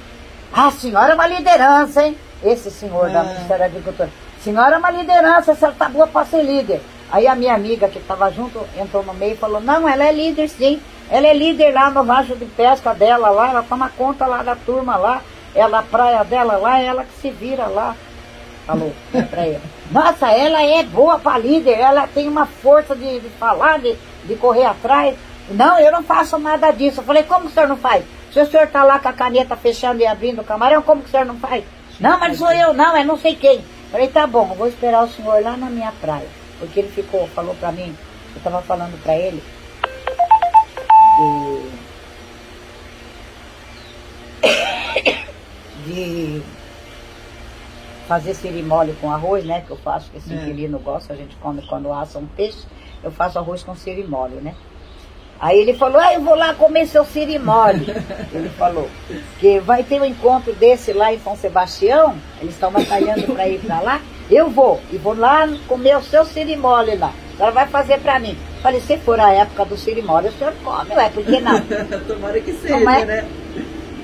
Ah, a senhora é uma liderança, hein? Esse senhor ah. da Ministério da Agricultura. Senhora é uma liderança, você tá boa para ser líder. Aí a minha amiga que estava junto entrou no meio e falou, não, ela é líder sim. Ela é líder lá no rancho de pesca dela lá, ela toma conta lá da turma lá, ela, a praia dela lá, ela que se vira lá. Falou pra ele. Nossa, ela é boa para líder, ela tem uma força de, de falar, de, de correr atrás. Não, eu não faço nada disso. Eu falei, como o senhor não faz? Se o senhor está lá com a caneta fechando e abrindo o camarão, como que o senhor não faz? Não, mas sou eu, não, é não sei quem. Falei, tá bom, vou esperar o senhor lá na minha praia. Porque ele ficou, falou pra mim, eu estava falando pra ele, de, de fazer sirimole com arroz, né? Que eu faço, que esse é. inquilino gosta, a gente come quando assa um peixe, eu faço arroz com sirimole, né? Aí ele falou, ah, eu vou lá comer seu sirimole. ele falou, que vai ter um encontro desse lá em São Sebastião, eles estão batalhando para ir para lá, eu vou, e vou lá comer o seu sirimole lá. Ela vai fazer para mim. Falei, se for a época do sirimole, o senhor come, ué, por que não? Tomara que seja, é? né?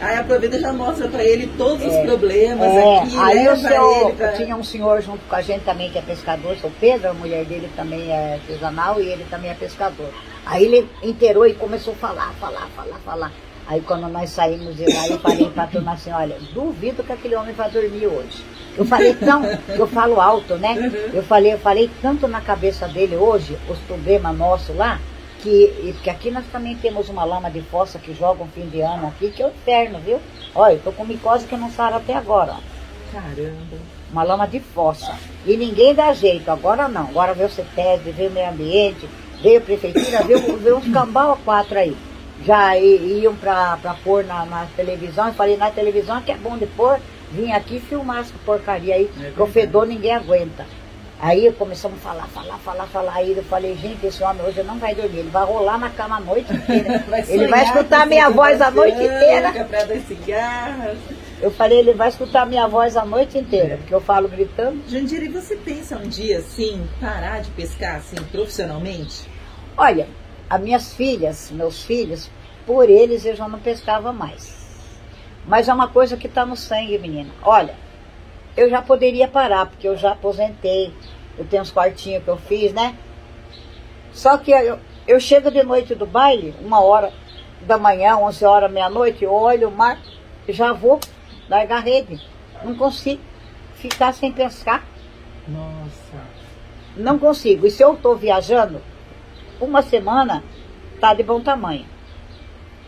Aí aproveita e já mostra para ele todos é, os problemas é, aqui. Aí o senhor, pra... tinha um senhor junto com a gente também que é pescador, o Pedro, a mulher dele também é artesanal e ele também é pescador. Aí ele inteirou e começou a falar, falar, falar, falar. Aí quando nós saímos de lá, eu falei para a turma assim, olha, duvido que aquele homem vai dormir hoje. Eu falei tão, eu falo alto, né? Eu falei, eu falei tanto na cabeça dele hoje, os problemas nossos lá, que, porque aqui nós também temos uma lama de fossa que joga um fim de ano aqui, que é o inferno, viu? Olha, eu tô com micose que não sara até agora. Caramba. Uma lama de fossa. E ninguém dá jeito, agora não. Agora veio o CETESB, veio o meio ambiente, veio a prefeitura, veio, veio uns cambal a quatro aí. Já iam para pôr na, na televisão, eu falei, na televisão que é bom de pôr, vim aqui filmar essa porcaria aí, é que o fedor ninguém aguenta. Aí começamos a falar, falar, falar, falar. Aí eu falei, gente, esse homem hoje não vai dormir, ele vai rolar na cama a noite inteira. vai ele vai escutar a minha voz a noite inteira. Eu falei, ele vai escutar a minha voz a noite inteira, porque eu falo gritando. Jandira, e você pensa um dia assim, parar de pescar assim profissionalmente? Olha, as minhas filhas, meus filhos, por eles eu já não pescava mais. Mas é uma coisa que está no sangue, menina. Olha, eu já poderia parar, porque eu já aposentei, eu tenho uns quartinhos que eu fiz, né? Só que eu, eu chego de noite do baile, uma hora da manhã, 11 horas, meia-noite, olho o mar, já vou largar a rede. Não consigo ficar sem pescar. Nossa. Não consigo. E se eu estou viajando, uma semana tá de bom tamanho.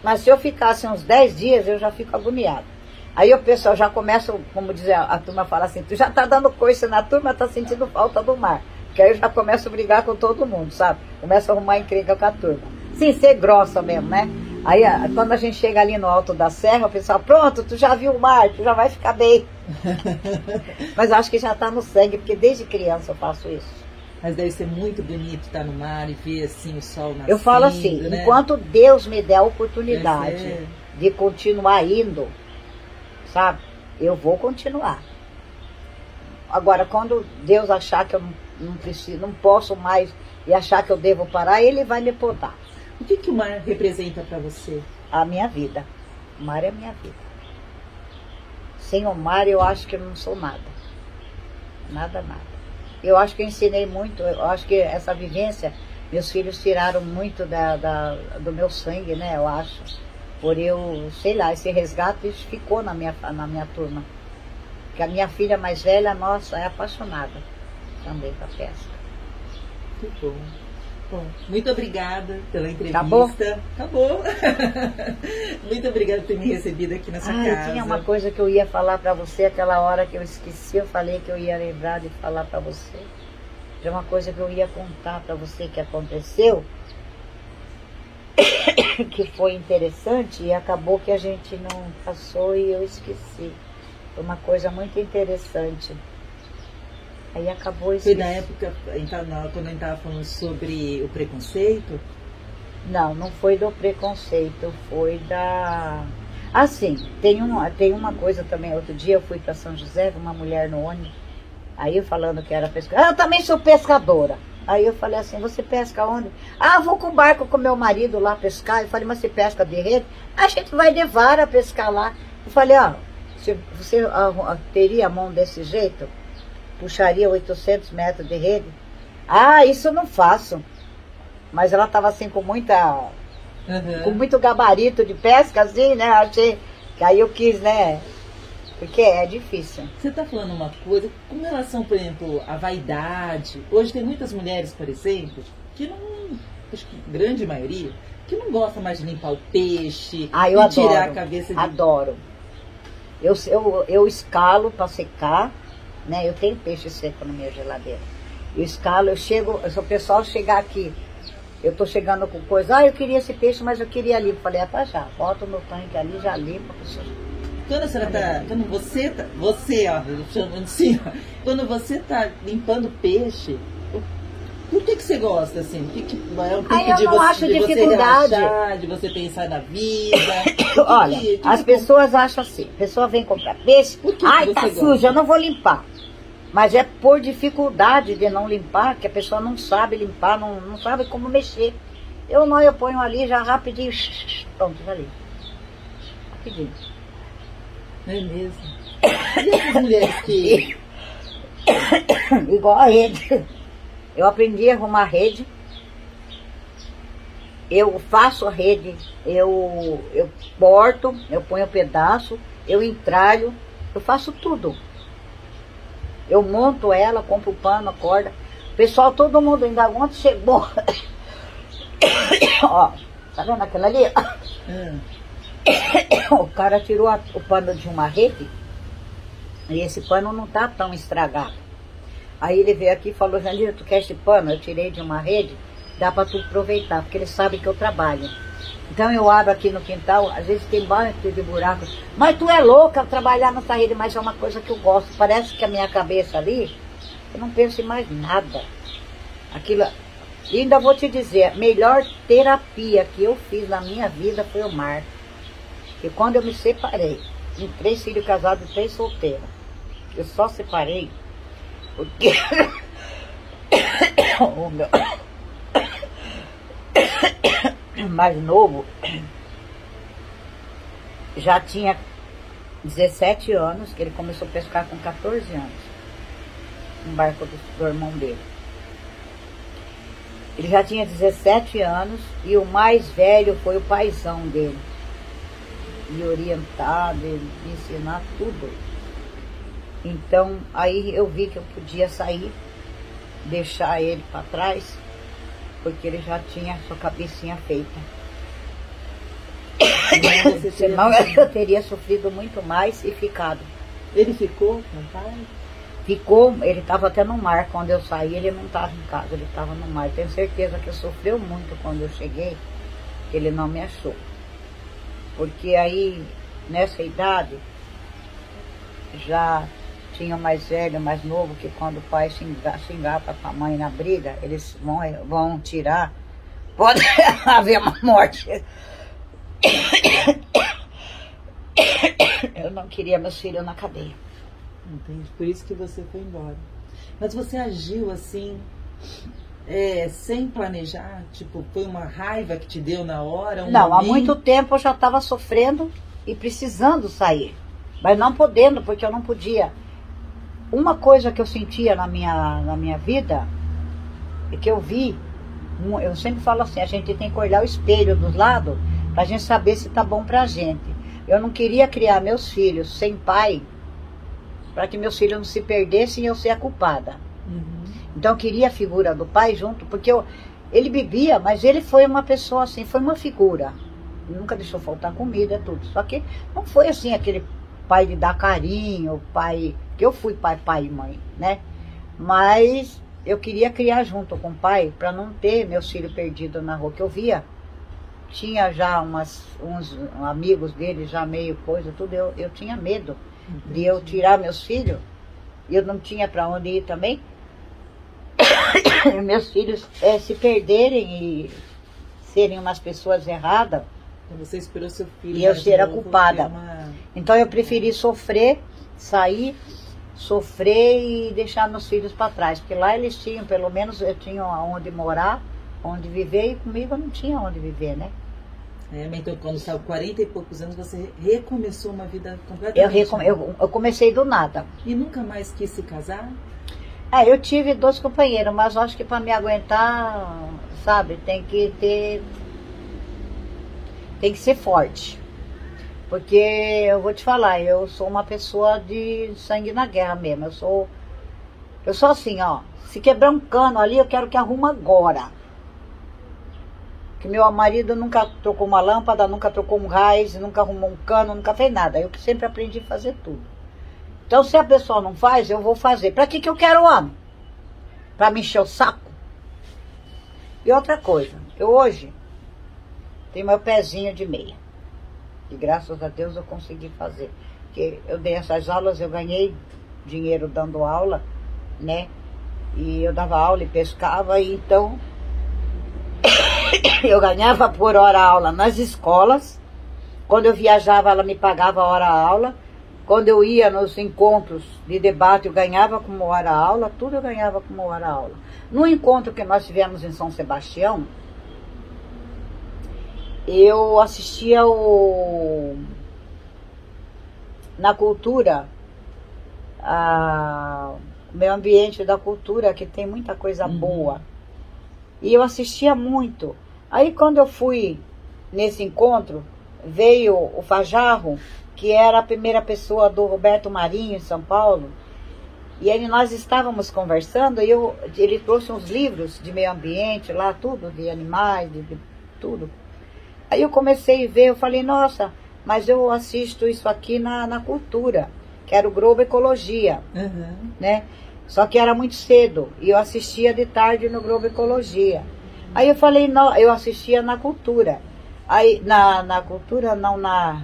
Mas se eu ficasse uns 10 dias, eu já fico agoniado. Aí o pessoal já começa, como dizer, a turma fala assim, tu já tá dando coisa na turma, tá sentindo falta do mar. Porque aí eu já começo a brigar com todo mundo, sabe? Começo a arrumar encrenca com a turma. Sim, ser grossa mesmo, né? Aí quando a gente chega ali no alto da serra, o pessoal, pronto, tu já viu o mar, tu já vai ficar bem. Mas acho que já tá no sangue, porque desde criança eu faço isso. Mas deve ser muito bonito estar no mar e ver assim o sol nascendo. Eu falo assim, né? enquanto Deus me der a oportunidade de continuar indo, sabe? Eu vou continuar. Agora, quando Deus achar que eu não não preciso, não posso mais e achar que eu devo parar, ele vai me podar. O que, que o mar representa para você? A minha vida. O mar é a minha vida. Sem o mar eu acho que eu não sou nada. Nada, nada. Eu acho que eu ensinei muito, eu acho que essa vivência, meus filhos tiraram muito da, da do meu sangue, né? Eu acho. Por eu, sei lá, esse resgate ficou na minha, na minha turma. Porque a minha filha mais velha, nossa, é apaixonada também para a pesca. Muito bom. Bom, muito obrigada pela entrevista. Acabou? Acabou. muito obrigada por ter me recebido aqui nessa ah, casa. Tinha uma coisa que eu ia falar para você aquela hora que eu esqueci, eu falei que eu ia lembrar de falar para você. Tinha uma coisa que eu ia contar para você que aconteceu, que foi interessante e acabou que a gente não passou e eu esqueci. Foi uma coisa muito interessante. Aí acabou isso. Foi na época, então, quando a gente estava falando sobre o preconceito? Não, não foi do preconceito, foi da. Assim, tem uma, tem uma coisa também. Outro dia eu fui para São José, uma mulher no ônibus, aí eu falando que era pescadora. Ah, eu também sou pescadora. Aí eu falei assim, você pesca onde? Ah, vou com o barco com meu marido lá pescar. Eu falei, mas você pesca de rede? A gente vai de vara pescar lá. Eu falei, ó, se você teria a mão desse jeito, puxaria 800 metros de rede. Ah, isso eu não faço. Mas ela estava assim com muita. Uhum. com muito gabarito de pesca, assim, né? Achei. Que aí eu quis, né? Porque é difícil. Você está falando uma coisa, com relação, por exemplo, à vaidade. Hoje tem muitas mulheres, por exemplo, que não. Acho que grande maioria, que não gosta mais de limpar o peixe, ah, eu adoro, tirar a cabeça de. Adoro. Eu, eu, eu escalo para secar né? Eu tenho peixe seco na minha geladeira. Eu escalo, eu chego, se o pessoal chegar aqui, eu tô chegando com coisa, ah, eu queria esse peixe, mas eu queria ali. Falei, é pra já, bota no tanque ali, já limpa. Quando a senhora tá, quando você tá, você, ó, chamando assim, ó, quando você tá limpando peixe, por que, que você gosta assim? O que, que é um pouco de, você, acho de dificuldade. você relaxar, de você pensar na vida? Olha, que, que as pessoas acham assim, a pessoa vem comprar peixe, ai, tá sujo, eu não vou limpar. Mas é por dificuldade de não limpar, que a pessoa não sabe limpar, não, não sabe como mexer. Eu não, eu ponho ali já rapidinho, pronto, já limpo. Rapidinho. É mesmo. E essas mulheres que. Igual a rede. Eu aprendi a arrumar rede. Eu faço a rede, eu, eu porto, eu ponho um pedaço, eu entralho, eu faço tudo. Eu monto ela, compro pano, corda. Pessoal, todo mundo ainda ontem chegou. Ó, tá vendo aquela ali? Hum. o cara tirou a, o pano de uma rede e esse pano não tá tão estragado. Aí ele veio aqui e falou, Janira, tu quer esse pano? Eu tirei de uma rede, dá para tu aproveitar, porque ele sabe que eu trabalho. Então eu abro aqui no quintal, às vezes tem banco de buracos. Mas tu é louca trabalhar nessa rede, mas é uma coisa que eu gosto. Parece que a minha cabeça ali, eu não penso em mais nada. Aquilo. E ainda vou te dizer, a melhor terapia que eu fiz na minha vida foi o mar. E quando eu me separei, em três filhos casados e três solteiros, eu só separei porque o meu mais novo já tinha 17 anos, que ele começou a pescar com 14 anos, no barco do, do irmão dele. Ele já tinha 17 anos e o mais velho foi o paizão dele. Me orientar, de, me ensinar tudo. Então aí eu vi que eu podia sair, deixar ele para trás porque ele já tinha sua cabecinha feita. Senão eu teria sofrido muito mais e ficado. Ele ficou? Ficou, ele estava até no mar. Quando eu saí, ele não estava em casa, ele estava no mar. Tenho certeza que sofreu muito quando eu cheguei, ele não me achou. Porque aí, nessa idade, já tinha mais velho, mais novo, que quando o pai xingar, xingar para a mãe na briga, eles vão, vão tirar. Pode haver uma morte. Eu não queria meus filhos na cadeia. Entendi. Por isso que você foi embora. Mas você agiu assim, é, sem planejar? Tipo, foi uma raiva que te deu na hora? Um não, momento? há muito tempo eu já estava sofrendo e precisando sair. Mas não podendo, porque eu não podia. Uma coisa que eu sentia na minha, na minha vida é que eu vi, eu sempre falo assim, a gente tem que olhar o espelho dos lados para a gente saber se tá bom pra gente. Eu não queria criar meus filhos sem pai para que meus filhos não se perdessem e eu ser a culpada. Uhum. Então eu queria a figura do pai junto, porque eu, ele bebia, mas ele foi uma pessoa assim, foi uma figura. Nunca deixou faltar comida, tudo. Só que não foi assim aquele pai de dar carinho, pai. que eu fui pai, pai e mãe, né? Mas eu queria criar junto com o pai para não ter meus filhos perdidos na rua, que eu via. Tinha já umas, uns amigos dele, já meio coisa, tudo, eu, eu tinha medo de eu tirar meus filhos, eu não tinha para onde ir também, meus filhos é, se perderem e serem umas pessoas erradas. Então você esperou seu filho. E eu ser a culpada. Uma... Então eu preferi sofrer, sair, sofrer e deixar meus filhos para trás. Porque lá eles tinham, pelo menos eu tinha onde morar, onde viver, e comigo eu não tinha onde viver, né? É, então quando saiu 40 e poucos anos, você recomeçou uma vida completamente eu, recome eu, eu, comecei do nada. E nunca mais quis se casar? É, eu tive dois companheiros, mas acho que para me aguentar, sabe, tem que ter. Tem que ser forte. Porque eu vou te falar, eu sou uma pessoa de sangue na guerra mesmo. Eu sou. Eu sou assim, ó. Se quebrar um cano ali, eu quero que arruma agora. Que meu marido nunca trocou uma lâmpada, nunca trocou um raiz, nunca arrumou um cano, nunca fez nada. Eu sempre aprendi a fazer tudo. Então, se a pessoa não faz, eu vou fazer. Para que, que eu quero homem? Para me encher o saco? E outra coisa, eu hoje tenho meu pezinho de meia. E graças a Deus eu consegui fazer. Porque eu dei essas aulas, eu ganhei dinheiro dando aula, né? E eu dava aula e pescava, e então eu ganhava por hora aula nas escolas. Quando eu viajava, ela me pagava hora aula. Quando eu ia nos encontros de debate, eu ganhava como hora aula. Tudo eu ganhava como hora aula. No encontro que nós tivemos em São Sebastião, eu assistia o na cultura a, o meio ambiente da cultura que tem muita coisa uhum. boa e eu assistia muito. Aí quando eu fui nesse encontro, veio o Fajarro, que era a primeira pessoa do Roberto Marinho em São Paulo. E aí nós estávamos conversando e eu, ele trouxe uns livros de meio ambiente lá, tudo, de animais, de, de tudo. Aí eu comecei a ver, eu falei, nossa, mas eu assisto isso aqui na, na cultura, que era o Globo Ecologia, uhum. né? Só que era muito cedo e eu assistia de tarde no Globo Ecologia. Aí eu falei, não, eu assistia na cultura. Aí, na, na cultura, não na.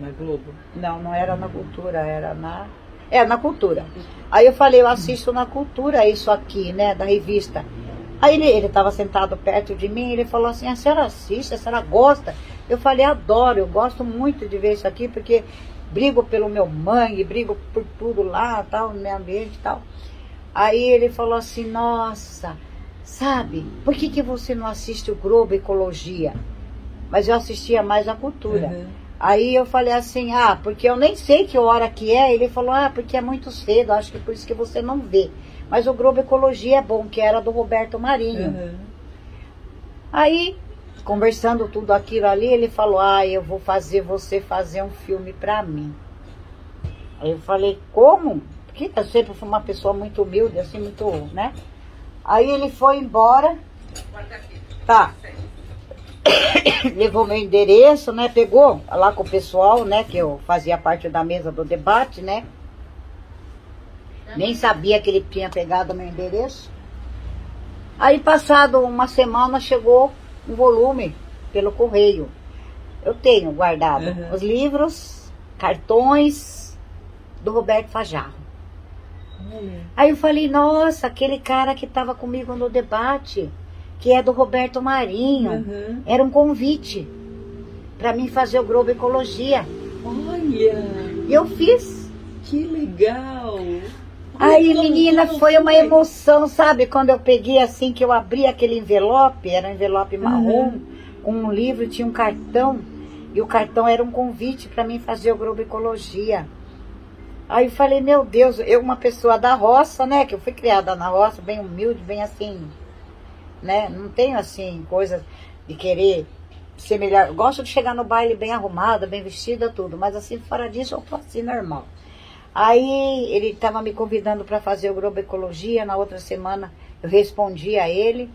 Na Globo? Não, não era na cultura, era na. É, na cultura. Aí eu falei, eu assisto na cultura isso aqui, né, da revista. Aí ele estava sentado perto de mim, ele falou assim, a senhora assiste, a senhora gosta? Eu falei, adoro, eu gosto muito de ver isso aqui, porque brigo pelo meu mangue, brigo por tudo lá, tal, no meio ambiente e tal. Aí ele falou assim, nossa, sabe, por que, que você não assiste o Globo Ecologia? Mas eu assistia mais a cultura. Uhum. Aí eu falei assim, ah, porque eu nem sei que hora que é. Ele falou, ah, porque é muito cedo, acho que por isso que você não vê. Mas o Globo Ecologia é bom, que era do Roberto Marinho. Uhum. Aí conversando tudo aquilo ali, ele falou: Ah, eu vou fazer você fazer um filme pra mim. Aí eu falei: Como? Porque eu sempre fui uma pessoa muito humilde, assim, muito, né? Aí ele foi embora. Tá. levou meu endereço, né? Pegou lá com o pessoal, né? Que eu fazia parte da mesa do debate, né? Nem sabia que ele tinha pegado meu endereço. Aí, passado uma semana, chegou um volume pelo correio. Eu tenho guardado uhum. os livros, cartões do Roberto Fajarro. Uhum. Aí eu falei, nossa, aquele cara que estava comigo no debate, que é do Roberto Marinho, uhum. era um convite para mim fazer o Globo Ecologia. Olha! E eu fiz. Que legal! Aí, menina, foi uma emoção, sabe? Quando eu peguei assim, que eu abri aquele envelope, era um envelope marrom, uhum. com um livro, tinha um cartão, e o cartão era um convite para mim fazer o grupo Ecologia. Aí eu falei, meu Deus, eu uma pessoa da roça, né? Que eu fui criada na roça, bem humilde, bem assim, né? Não tenho assim, coisa de querer ser melhor. Gosto de chegar no baile bem arrumada, bem vestida, tudo, mas assim, fora disso, eu tô assim normal. Aí ele estava me convidando para fazer o Globo Ecologia. Na outra semana eu respondi a ele.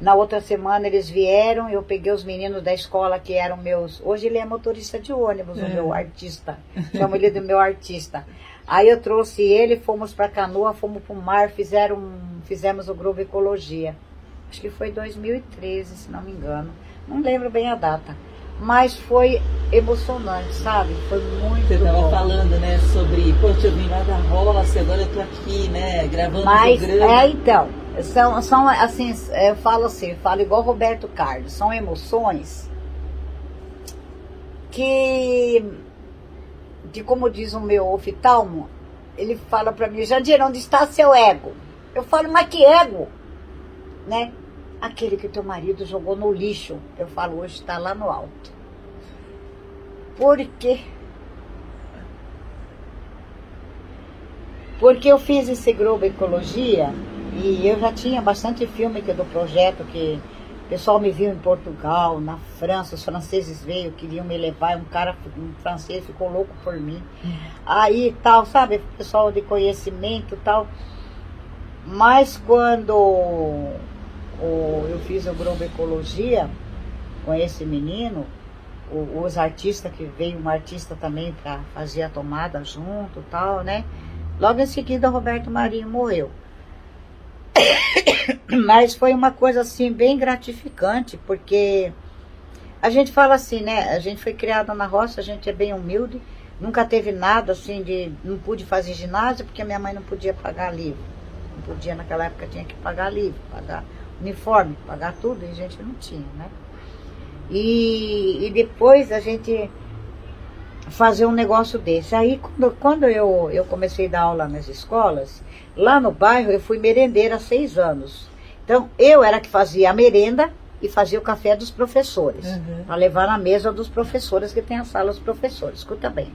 Na outra semana eles vieram, eu peguei os meninos da escola que eram meus. Hoje ele é motorista de ônibus, é. o meu artista. Chamo ele do meu artista. Aí eu trouxe ele, fomos para Canoa, fomos para o mar, fizeram, fizemos o Globo Ecologia. Acho que foi 2013, se não me engano. Não lembro bem a data mas foi emocionante, sabe? Foi muito Você estava falando, né, sobre, poxa, eu vim lá da roça, agora eu tô aqui, né, gravando mas, programa. É, então, são, são assim, eu falo assim, eu falo igual Roberto Carlos, são emoções que, de como diz o meu oftalmo, ele fala para mim, Jandir, onde está seu ego? Eu falo, mas que ego? Né? Aquele que teu marido jogou no lixo, eu falo, hoje está lá no alto. Por quê? Porque eu fiz esse Globo Ecologia e eu já tinha bastante filme que do projeto que o pessoal me viu em Portugal, na França, os franceses veio, queriam me levar, um cara, um francês ficou louco por mim. Aí tal, sabe, pessoal de conhecimento tal. Mas quando o, eu fiz o Globo Ecologia com esse menino, o, os artistas que veio um artista também para fazer a tomada junto tal, né? Logo em seguida, Roberto Marinho morreu. Mas foi uma coisa assim bem gratificante, porque a gente fala assim, né? A gente foi criada na roça, a gente é bem humilde, nunca teve nada assim de. Não pude fazer ginásio porque minha mãe não podia pagar livro. Não podia naquela época, tinha que pagar livro, pagar uniforme, pagar tudo, e a gente não tinha, né? E, e depois a gente fazer um negócio desse. Aí quando, quando eu, eu comecei a dar aula nas escolas, lá no bairro eu fui merendeira há seis anos. Então eu era que fazia a merenda e fazia o café dos professores, uhum. para levar na mesa dos professores, que tem a sala dos professores. Escuta bem.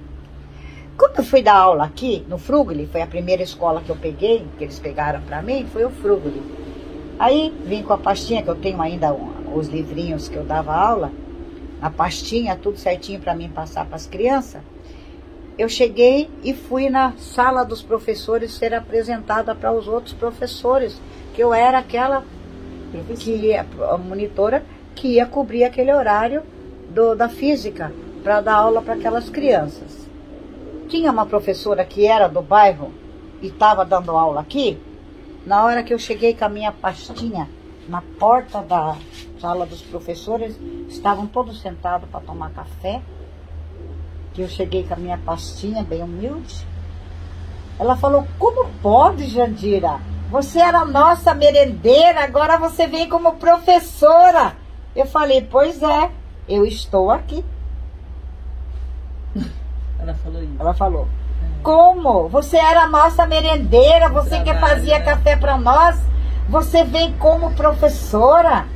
Quando eu fui dar aula aqui, no Frugli, foi a primeira escola que eu peguei, que eles pegaram para mim, foi o Frugli. Aí vim com a pastinha, que eu tenho ainda os livrinhos que eu dava aula, a pastinha, tudo certinho para mim passar para as crianças. Eu cheguei e fui na sala dos professores ser apresentada para os outros professores, que eu era aquela que ia, a monitora que ia cobrir aquele horário do, da física para dar aula para aquelas crianças. Tinha uma professora que era do bairro e estava dando aula aqui, na hora que eu cheguei com a minha pastinha na porta da sala dos professores, estavam todos sentados para tomar café. Que eu cheguei com a minha pastinha, bem humilde. Ela falou: Como pode, Jandira? Você era nossa merendeira, agora você vem como professora. Eu falei: Pois é, eu estou aqui. Ela falou isso. Ela falou. Como? Você era nossa merendeira, você que fazia né? café para nós, você vem como professora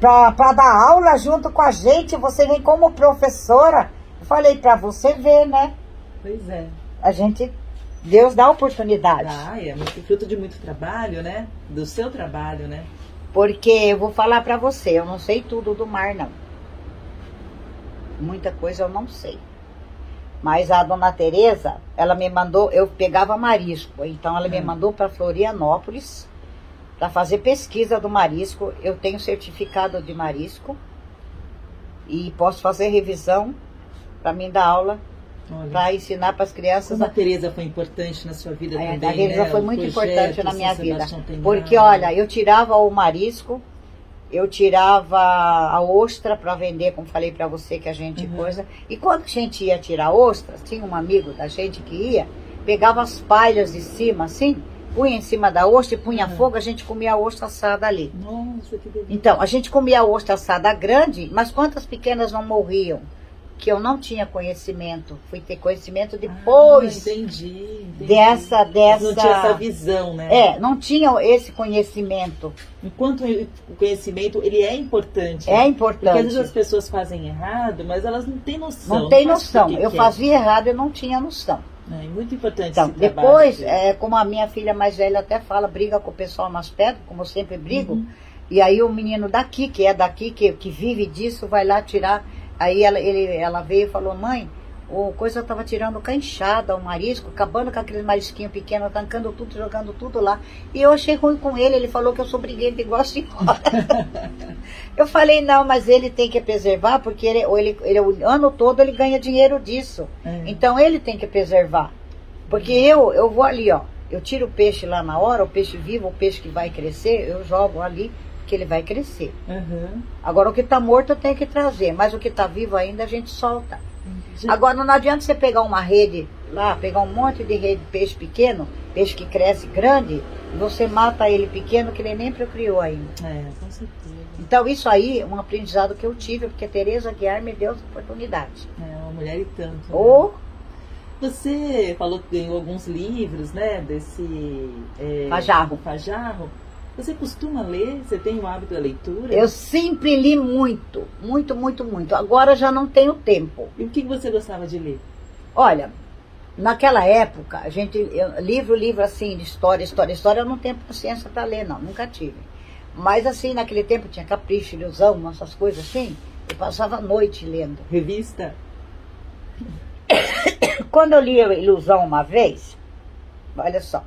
para dar aula junto com a gente, você vem como professora. Eu falei para você ver, né? Pois é. A gente, Deus dá oportunidade. Ah, é muito fruto de muito trabalho, né? Do seu trabalho, né? Porque eu vou falar para você, eu não sei tudo do mar, não. Muita coisa eu não sei. Mas a dona Teresa, ela me mandou, eu pegava marisco, então ela me hum. mandou para Florianópolis para fazer pesquisa do marisco. Eu tenho certificado de marisco e posso fazer revisão para mim dar aula para ensinar para as crianças. Como a Tereza foi importante na sua vida é, também, A Tereza né? foi muito importante na minha vida. Porque, olha, eu tirava o marisco, eu tirava a ostra para vender, como falei para você que a gente uhum. coisa. E quando a gente ia tirar ostras, tinha um amigo da gente que ia, pegava as palhas de cima, assim, punha em cima da ostra e punha uhum. fogo, a gente comia a ostra assada ali. Nossa, que delícia. Então, a gente comia a ostra assada grande, mas quantas pequenas não morriam? Que eu não tinha conhecimento. Fui ter conhecimento ah, depois. Ah, entendi, entendi. Dessa, dessa. Não tinha essa visão, né? É, não tinha esse conhecimento. Enquanto o conhecimento, ele é importante. É importante. Porque às vezes as pessoas fazem errado, mas elas não têm noção. Não tem noção. Eu fazia errado, eu não tinha noção. É muito importante então, depois, é, como a minha filha mais velha até fala, briga com o pessoal mais perto, como eu sempre brigo. Uhum. E aí o menino daqui, que é daqui, que, que vive disso, vai lá tirar Aí ela, ele, ela veio e falou, mãe, o coisa estava tirando canchada, o marisco, acabando com aqueles marisquinhos pequenos, arrancando tudo, jogando tudo lá. E eu achei ruim com ele, ele falou que eu sou briguento e gosto de embora. eu falei, não, mas ele tem que preservar, porque ele, ele, ele o ano todo ele ganha dinheiro disso. É. Então ele tem que preservar. Porque eu, eu vou ali, ó, eu tiro o peixe lá na hora, o peixe vivo, o peixe que vai crescer, eu jogo ali que ele vai crescer. Uhum. Agora, o que está morto tenho que trazer, mas o que está vivo ainda a gente solta. Agora, não adianta você pegar uma rede lá, pegar um monte de rede de peixe pequeno, peixe que cresce grande, e você mata ele pequeno que ele nem procriou ainda. É, com certeza. Então, isso aí é um aprendizado que eu tive, porque a Tereza Guiar me deu essa oportunidade. É, uma mulher e tanto. Né? Ou você falou que ganhou alguns livros, né, desse... É, Fajarro. Fajarro. Você costuma ler? Você tem o hábito da leitura? Eu sempre li muito, muito, muito, muito. Agora já não tenho tempo. E o que você gostava de ler? Olha, naquela época, a gente, eu, livro, livro assim, de história, história, história, eu não tenho paciência para ler, não, nunca tive. Mas assim, naquele tempo tinha capricho, ilusão, essas coisas assim, eu passava a noite lendo. Revista? Quando eu li a Ilusão uma vez, olha só,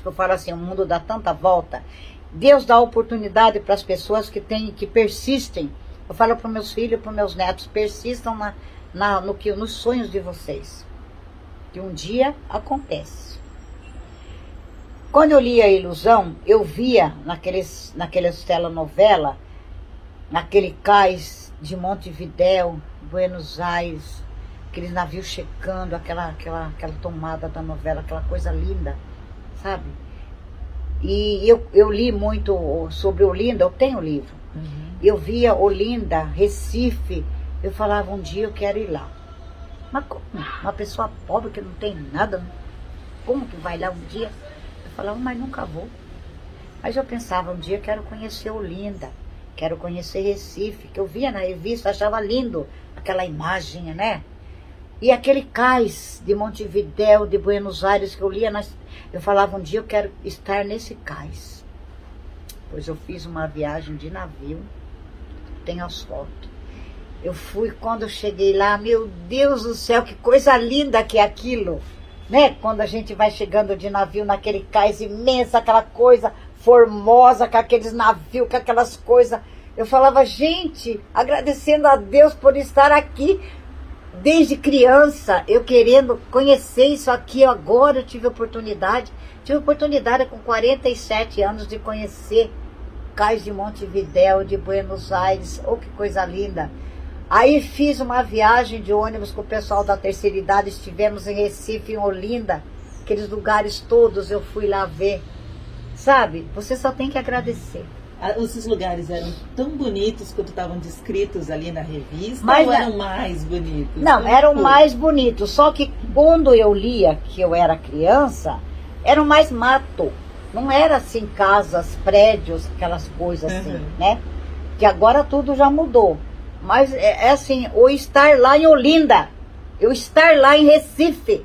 que eu falo assim, o mundo dá tanta volta. Deus dá oportunidade para as pessoas que têm, que persistem. Eu falo para meus filhos, para meus netos, persistam na, na, no que, nos sonhos de vocês. Que um dia acontece. Quando eu li a Ilusão, eu via naqueles, naquelas telenovela, naquele cais de Montevidéu, Buenos Aires, aqueles navios chegando, aquela, aquela, aquela tomada da novela, aquela coisa linda sabe? E eu, eu li muito sobre Olinda, eu tenho livro. Uhum. Eu via Olinda, Recife, eu falava, um dia eu quero ir lá. Mas como? Uma pessoa pobre que não tem nada, como que vai lá um dia? Eu falava, mas nunca vou. Mas eu pensava, um dia eu quero conhecer Olinda, quero conhecer Recife, que eu via na revista, achava lindo aquela imagem, né? E aquele cais de Montevidéu, de Buenos Aires, que eu lia, nas, eu falava, um dia eu quero estar nesse cais. Pois eu fiz uma viagem de navio, tem as fotos. Eu fui, quando eu cheguei lá, meu Deus do céu, que coisa linda que é aquilo. Né? Quando a gente vai chegando de navio naquele cais imenso, aquela coisa formosa, com aqueles navios, com aquelas coisas. Eu falava, gente, agradecendo a Deus por estar aqui, desde criança, eu querendo conhecer isso aqui, agora eu tive oportunidade. Tive oportunidade com 47 anos de conhecer Cais de Montevidéu, de Buenos Aires. Oh, que coisa linda! Aí fiz uma viagem de ônibus com o pessoal da terceira idade, estivemos em Recife, em Olinda, aqueles lugares todos eu fui lá ver. Sabe? Você só tem que agradecer esses lugares eram tão bonitos quanto estavam descritos ali na revista Mas, ou eram mais bonitos? Não, eram foi? mais bonitos. Só que quando eu lia, que eu era criança, eram mais mato. Não era assim casas, prédios, aquelas coisas assim, uhum. né? Que agora tudo já mudou. Mas é, é assim, o estar lá em Olinda, eu estar lá em Recife,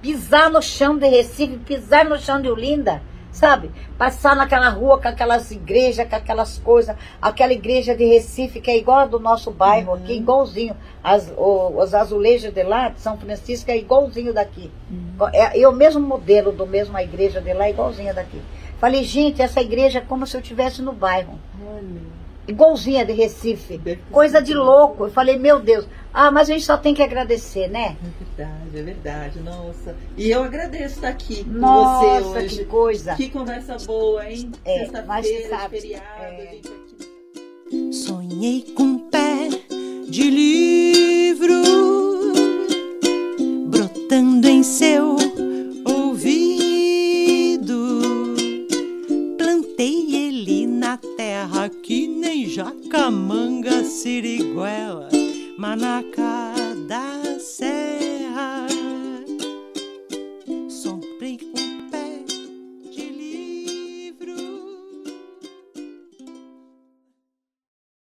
pisar no chão de Recife, pisar no chão de Olinda, sabe? Passar naquela rua com aquelas igrejas, com aquelas coisas, aquela igreja de Recife que é igual a do nosso bairro uhum. aqui, igualzinho. As, o, os azulejos de lá, de São Francisco, é igualzinho daqui. Uhum. É, e o mesmo modelo do mesmo a igreja de lá é igualzinha daqui. Falei, gente, essa igreja é como se eu estivesse no bairro. Olha igualzinha de Recife. Coisa de louco. Eu falei, meu Deus. Ah, mas a gente só tem que agradecer, né? É verdade, é verdade. Nossa. E eu agradeço estar aqui Nossa, com você hoje. que coisa. Que conversa boa, hein? É, Sexta-feira, feriado, é. Sonhei com um pé de livro brotando em seu aqui nem Jacamanga, Siriguela, Manacá da Serra.